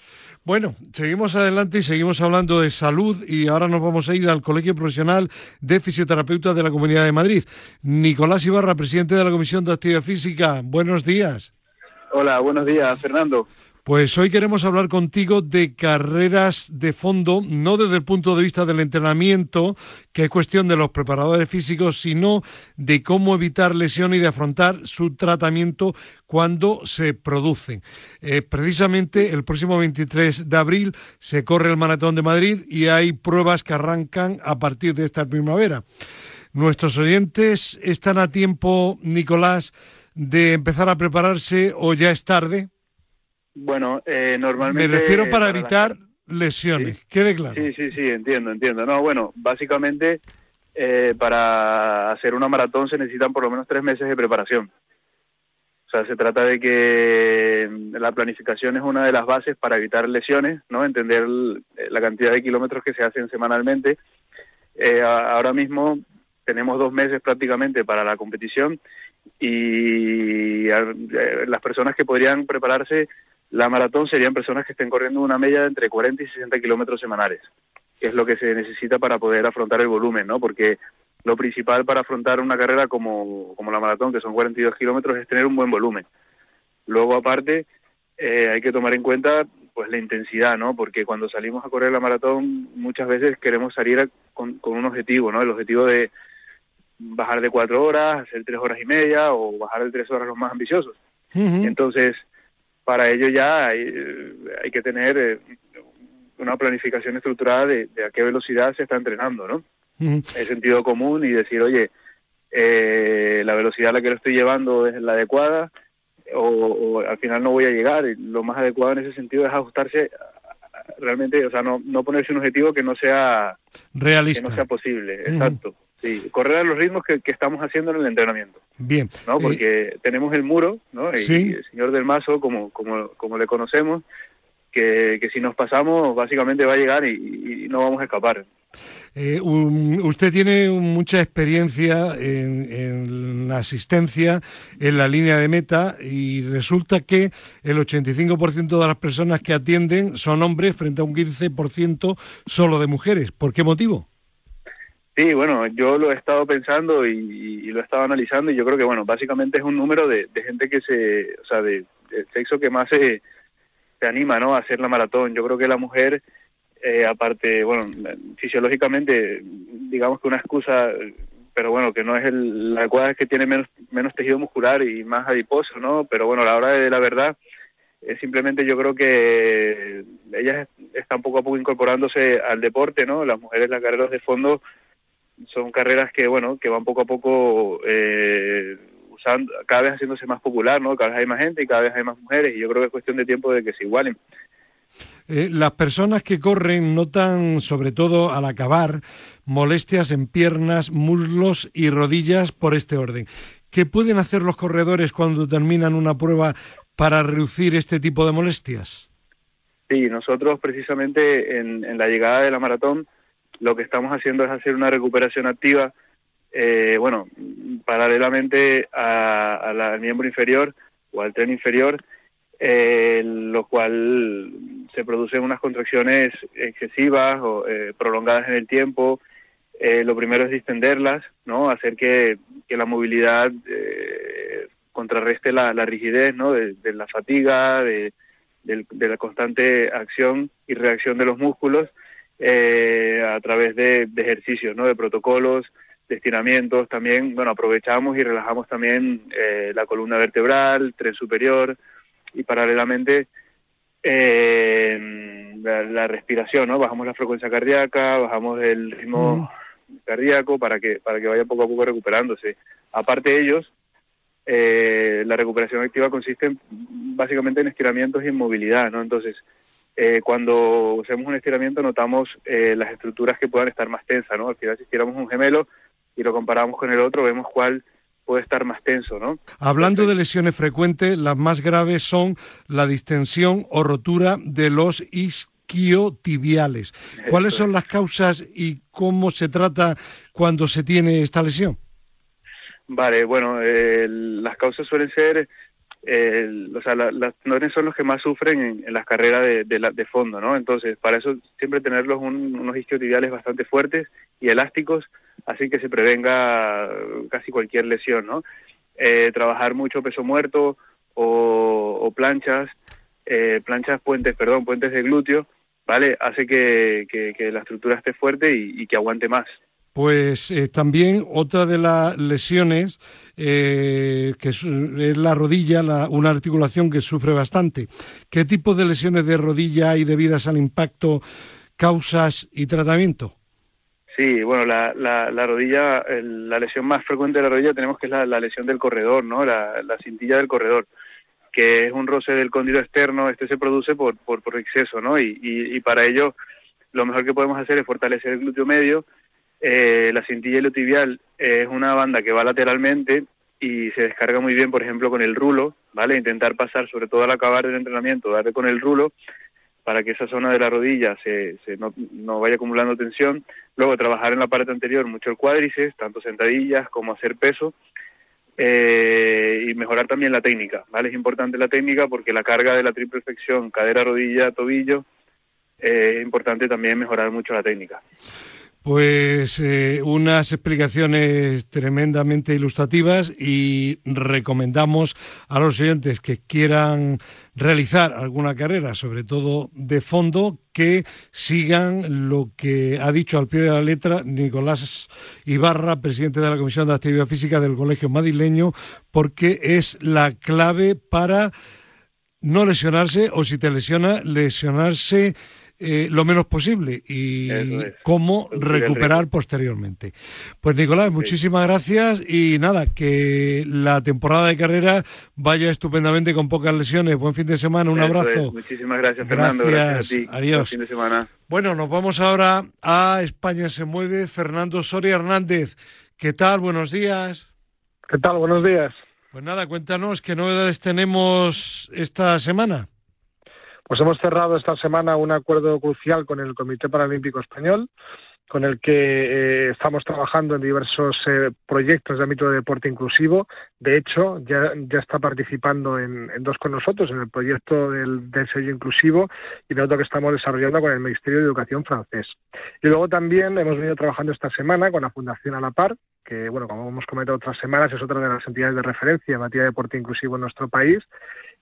Bueno, seguimos adelante y seguimos hablando de salud y ahora nos vamos a ir al Colegio Profesional de Fisioterapeutas de la Comunidad de Madrid. Nicolás Ibarra, presidente de la Comisión de Actividad Física, buenos días. Hola, buenos días, Fernando. Pues hoy queremos hablar contigo de carreras de fondo, no desde el punto de vista del entrenamiento, que es cuestión de los preparadores físicos, sino de cómo evitar lesión y de afrontar su tratamiento cuando se producen. Eh, precisamente el próximo 23 de abril se corre el Maratón de Madrid y hay pruebas que arrancan a partir de esta primavera. Nuestros oyentes están a tiempo, Nicolás, de empezar a prepararse o ya es tarde? Bueno, eh, normalmente... Me refiero para, evitar lesiones, ¿Sí? quede claro. Sí, sí, sí, entiendo, entiendo. No, bueno, básicamente eh, para hacer una maratón se necesitan por lo menos tres meses de preparación. O sea, se trata de que la planificación es una de las bases para evitar lesiones, ¿no? Entender la cantidad de kilómetros que se hacen semanalmente. Eh, ahora mismo tenemos dos meses prácticamente para la competición y eh, las personas que podrían prepararse la maratón serían personas que estén corriendo una media de entre 40 y 60 kilómetros semanales, que es lo que se necesita para poder afrontar el volumen, ¿no? Porque lo principal para afrontar una carrera como, como la maratón, que son 42 kilómetros, es tener un buen volumen. Luego, aparte, eh, hay que tomar en cuenta pues la intensidad, ¿no? Porque cuando salimos a correr la maratón, muchas veces queremos salir con, con un objetivo, ¿no? El objetivo de bajar de cuatro horas, hacer tres horas y media o bajar de tres horas los más ambiciosos. Entonces, para ello ya hay, hay que tener eh, una planificación estructurada de, a qué velocidad se está entrenando, ¿no? El sentido común y decir, oye, eh, la velocidad a la que lo estoy llevando es la adecuada o, al final no voy a llegar. Lo más adecuado en ese sentido es ajustarse realmente, o sea, no, no ponerse un objetivo que no sea realista, que no sea posible, exacto. Sí, correr a los ritmos que, estamos haciendo en el entrenamiento. Bien. ¿no? Eh, Porque tenemos el muro, ¿no? Y, el señor del mazo, como, como, como le conocemos, que, que si nos pasamos, básicamente va a llegar y, no vamos a escapar. Eh, usted tiene mucha experiencia en, en, la asistencia en la línea de meta y resulta que el 85% de las personas que atienden son hombres frente a un 15% solo de mujeres. ¿Por qué motivo? Sí, bueno, yo lo he estado pensando y, lo he estado analizando y yo creo que, bueno, básicamente es un número de, gente que se, o sea, de, sexo que más se, se, anima, ¿no? A hacer la maratón. Yo creo que la mujer, eh, aparte, bueno, fisiológicamente, digamos que una excusa, pero bueno, que no es el, la adecuada es que tiene menos, menos tejido muscular y más adiposo, ¿no? Pero bueno, la hora de la verdad, simplemente yo creo que ellas están poco a poco incorporándose al deporte, ¿no? Las mujeres, las carreras de fondo, son carreras que, bueno, que van poco a poco eh, usando, cada vez haciéndose más popular, ¿no? Cada vez hay más gente y cada vez hay más mujeres y yo creo que es cuestión de tiempo de que se igualen. Eh, las personas que corren notan, sobre todo al acabar, molestias en piernas, muslos y rodillas por este orden. ¿Qué pueden hacer los corredores cuando terminan una prueba para reducir este tipo de molestias? Sí, nosotros precisamente en, en la llegada de la maratón lo que estamos haciendo es hacer una recuperación activa, eh, bueno, paralelamente al miembro inferior o al tren inferior, eh, lo cual se producen unas contracciones excesivas o eh, prolongadas en el tiempo. lo primero es distenderlas, ¿no? Hacer que, la movilidad contrarreste la, rigidez, ¿no? De, la fatiga, de, de la constante acción y reacción de los músculos eh, a través de, ejercicios, ¿no? De protocolos, de estiramientos. También, bueno, aprovechamos y relajamos también eh, la columna vertebral, tren superior y paralelamente eh, la, respiración, ¿no? Bajamos la frecuencia cardíaca, bajamos el ritmo mm. cardíaco para que para que vaya poco a poco recuperándose. Aparte de ellos, eh, la recuperación activa consiste básicamente en estiramientos y en movilidad, ¿no? Entonces, eh, cuando hacemos un estiramiento notamos eh, las estructuras que puedan estar más tensas, ¿no? Al final si estiramos un gemelo y lo comparamos con el otro, vemos cuál puede estar más tenso, ¿no? Hablando de lesiones frecuentes, las más graves son la distensión o rotura de los isquiotibiales. ¿Cuáles son las causas y cómo se trata cuando se tiene esta lesión? Vale, bueno, eh, las causas suelen ser o sea, las tendones son los que más sufren en, las carreras de, de, fondo, ¿no? Entonces, para eso siempre tenerlos unos isquiotibiales bastante fuertes y elásticos, así que se prevenga casi cualquier lesión, ¿no? Eh, trabajar mucho peso muerto o, planchas eh, planchas puentes, perdón, puentes de glúteo, ¿vale? Hace que, la estructura esté fuerte y, que aguante más. Pues eh, también otra de las lesiones, eh, que es, la rodilla, una articulación que sufre bastante. ¿Qué tipo de lesiones de rodilla hay debidas al impacto, causas y tratamiento? Sí, bueno, la, la, rodilla, la lesión más frecuente de la rodilla tenemos que es la, lesión del corredor, ¿no? La, cintilla del corredor, que es un roce del cóndilo externo, este se produce por, por, por exceso, ¿no? Y, y, para ello lo mejor que podemos hacer es fortalecer el glúteo medio. Eh, la cintilla iliotibial es una banda que va lateralmente y se descarga muy bien, por ejemplo, con el rulo, ¿vale? Intentar pasar, sobre todo al acabar el entrenamiento, darle con el rulo para que esa zona de la rodilla se, no, vaya acumulando tensión. Luego trabajar en la parte anterior mucho el cuádriceps, tanto sentadillas como hacer peso. Eh, y mejorar también la técnica, ¿vale? Es importante la técnica porque la carga de la triple flexión, cadera, rodilla, tobillo, eh, es importante también mejorar mucho la técnica. Pues eh, unas explicaciones tremendamente ilustrativas y recomendamos a los oyentes que quieran realizar alguna carrera, sobre todo de fondo, que sigan lo que ha dicho al pie de la letra Nicolás Ibarra, presidente de la Comisión de Actividad Física del Colegio Madrileño, porque es la clave para no lesionarse o si te lesiona, lesionarse eh, lo menos posible y cómo recuperar posteriormente. Pues Nicolás, muchísimas gracias y nada, que la temporada de carrera vaya estupendamente con pocas lesiones. Buen fin de semana, un abrazo. Muchísimas gracias, Fernando. Gracias, a ti. Adiós. fin de semana. Bueno, nos vamos ahora a España se mueve. Fernando Soria Hernández. ¿Qué tal? Buenos días. ¿Qué tal? Buenos días. Pues nada, cuéntanos qué novedades tenemos esta semana. Pues hemos cerrado esta semana un acuerdo crucial con el Comité Paralímpico Español, con el que eh, estamos trabajando en diversos eh, proyectos de ámbito de deporte inclusivo. De hecho, ya, está participando en, dos con nosotros, en el proyecto del, sello inclusivo y de otro que estamos desarrollando con el Ministerio de Educación francés. Y luego también hemos venido trabajando esta semana con la Fundación A la Par, que, bueno, como hemos comentado otras semanas, es otra de las entidades de referencia en materia de deporte inclusivo en nuestro país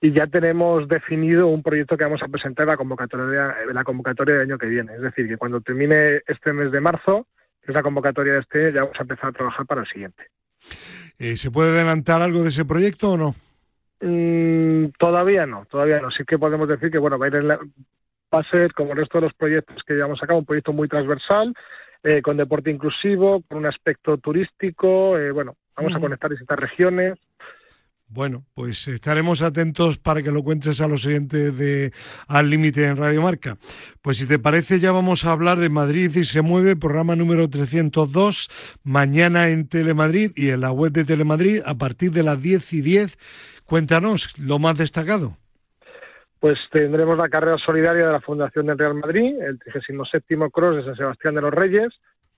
y ya tenemos definido un proyecto que vamos a presentar en la convocatoria, la convocatoria del año que viene. Es decir, que cuando termine este mes de marzo, que es la convocatoria de este, ya vamos a empezar a trabajar para el siguiente. Eh, ¿Se puede adelantar algo de ese proyecto o no? Mm, todavía no, todavía no. Sí que podemos decir que bueno va a, ir va a ser, como el resto de los proyectos que llevamos a cabo, un proyecto muy transversal, eh, con deporte inclusivo, con un aspecto turístico. Eh, bueno, vamos a conectar distintas regiones. Bueno, pues estaremos atentos para que lo cuentes a los oyentes de Al Límite en Radio Marca. Pues si te parece, ya vamos a hablar de Madrid y se mueve, programa número 302, mañana en Telemadrid y en la web de Telemadrid a partir de las 10 y 10. Cuéntanos lo más destacado. Pues tendremos la carrera solidaria de la Fundación del Real Madrid, el 37 Cross de San Sebastián de los Reyes,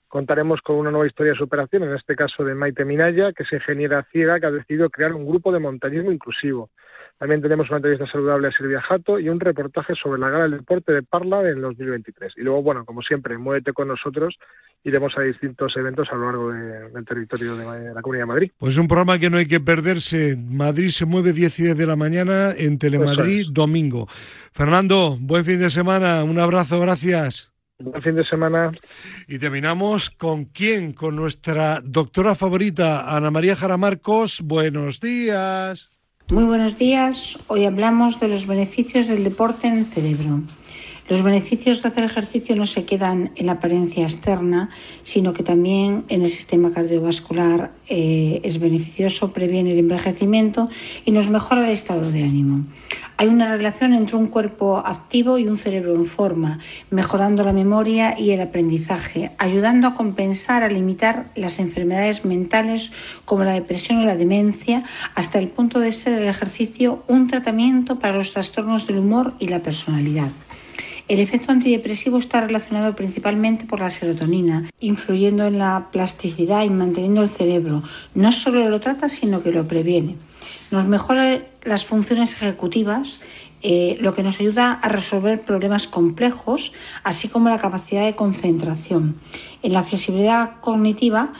Contaremos con una nueva historia de superación, en este caso de Maite Minaya, que es ingeniera ciega que ha decidido crear un grupo de montañismo inclusivo. También tenemos una entrevista saludable a Silvia Jato y un reportaje sobre la gala del deporte de Parla en 2023. Y luego, bueno, como siempre, muévete con nosotros. Iremos a distintos eventos a lo largo del territorio de la Comunidad de Madrid. Pues un programa que no hay que perderse. Madrid se mueve 10 y 10 de la mañana en Telemadrid, domingo. Fernando, buen fin de semana. Un abrazo, gracias. Buen fin de semana. Y terminamos con quién? Con nuestra doctora favorita, Ana María Jaramarcos. Buenos días. Muy buenos días. Hoy hablamos de los beneficios del deporte en el cerebro. Los beneficios de hacer ejercicio no se quedan en la apariencia externa, sino que también en el sistema cardiovascular eh, es beneficioso, previene el envejecimiento y nos mejora el estado de ánimo. Hay una relación entre un cuerpo activo y un cerebro en forma, mejorando la memoria y el aprendizaje, ayudando a compensar, a limitar las enfermedades mentales como la depresión o la demencia, hasta el punto de ser el ejercicio un tratamiento para los trastornos del humor y la personalidad. El efecto antidepresivo está relacionado principalmente por la serotonina, influyendo en la plasticidad y manteniendo el cerebro. No solo lo trata, sino que lo previene. Nos mejora las funciones ejecutivas, eh, lo que nos ayuda a resolver problemas complejos, así como la capacidad de concentración. En la flexibilidad cognitiva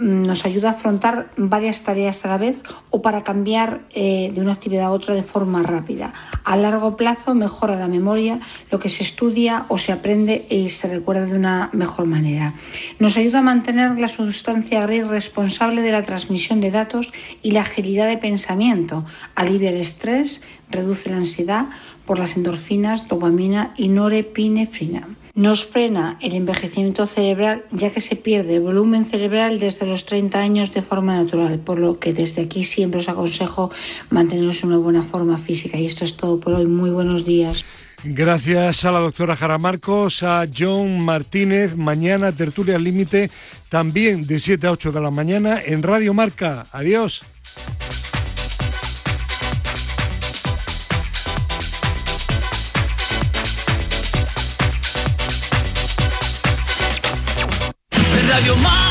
nos ayuda a afrontar varias tareas a la vez o para cambiar eh, de una actividad a otra de forma rápida. A largo plazo mejora la memoria, lo que se estudia o se aprende y se recuerda de una mejor manera. Nos ayuda a mantener la sustancia gris responsable de la transmisión de datos y la agilidad de pensamiento, alivia el estrés, reduce la ansiedad por las endorfinas, dopamina y norepinefrina. Nos frena el envejecimiento cerebral ya que se pierde volumen cerebral desde los 30 años de forma natural, por lo que desde aquí siempre os aconsejo manteneros en una buena forma física. Y esto es todo por hoy. Muy buenos días. Gracias a la doctora Jara Marcos, a John Martínez. Mañana tertulia límite, también de 7 a 8 de la mañana en Radio Marca. Adiós. of your.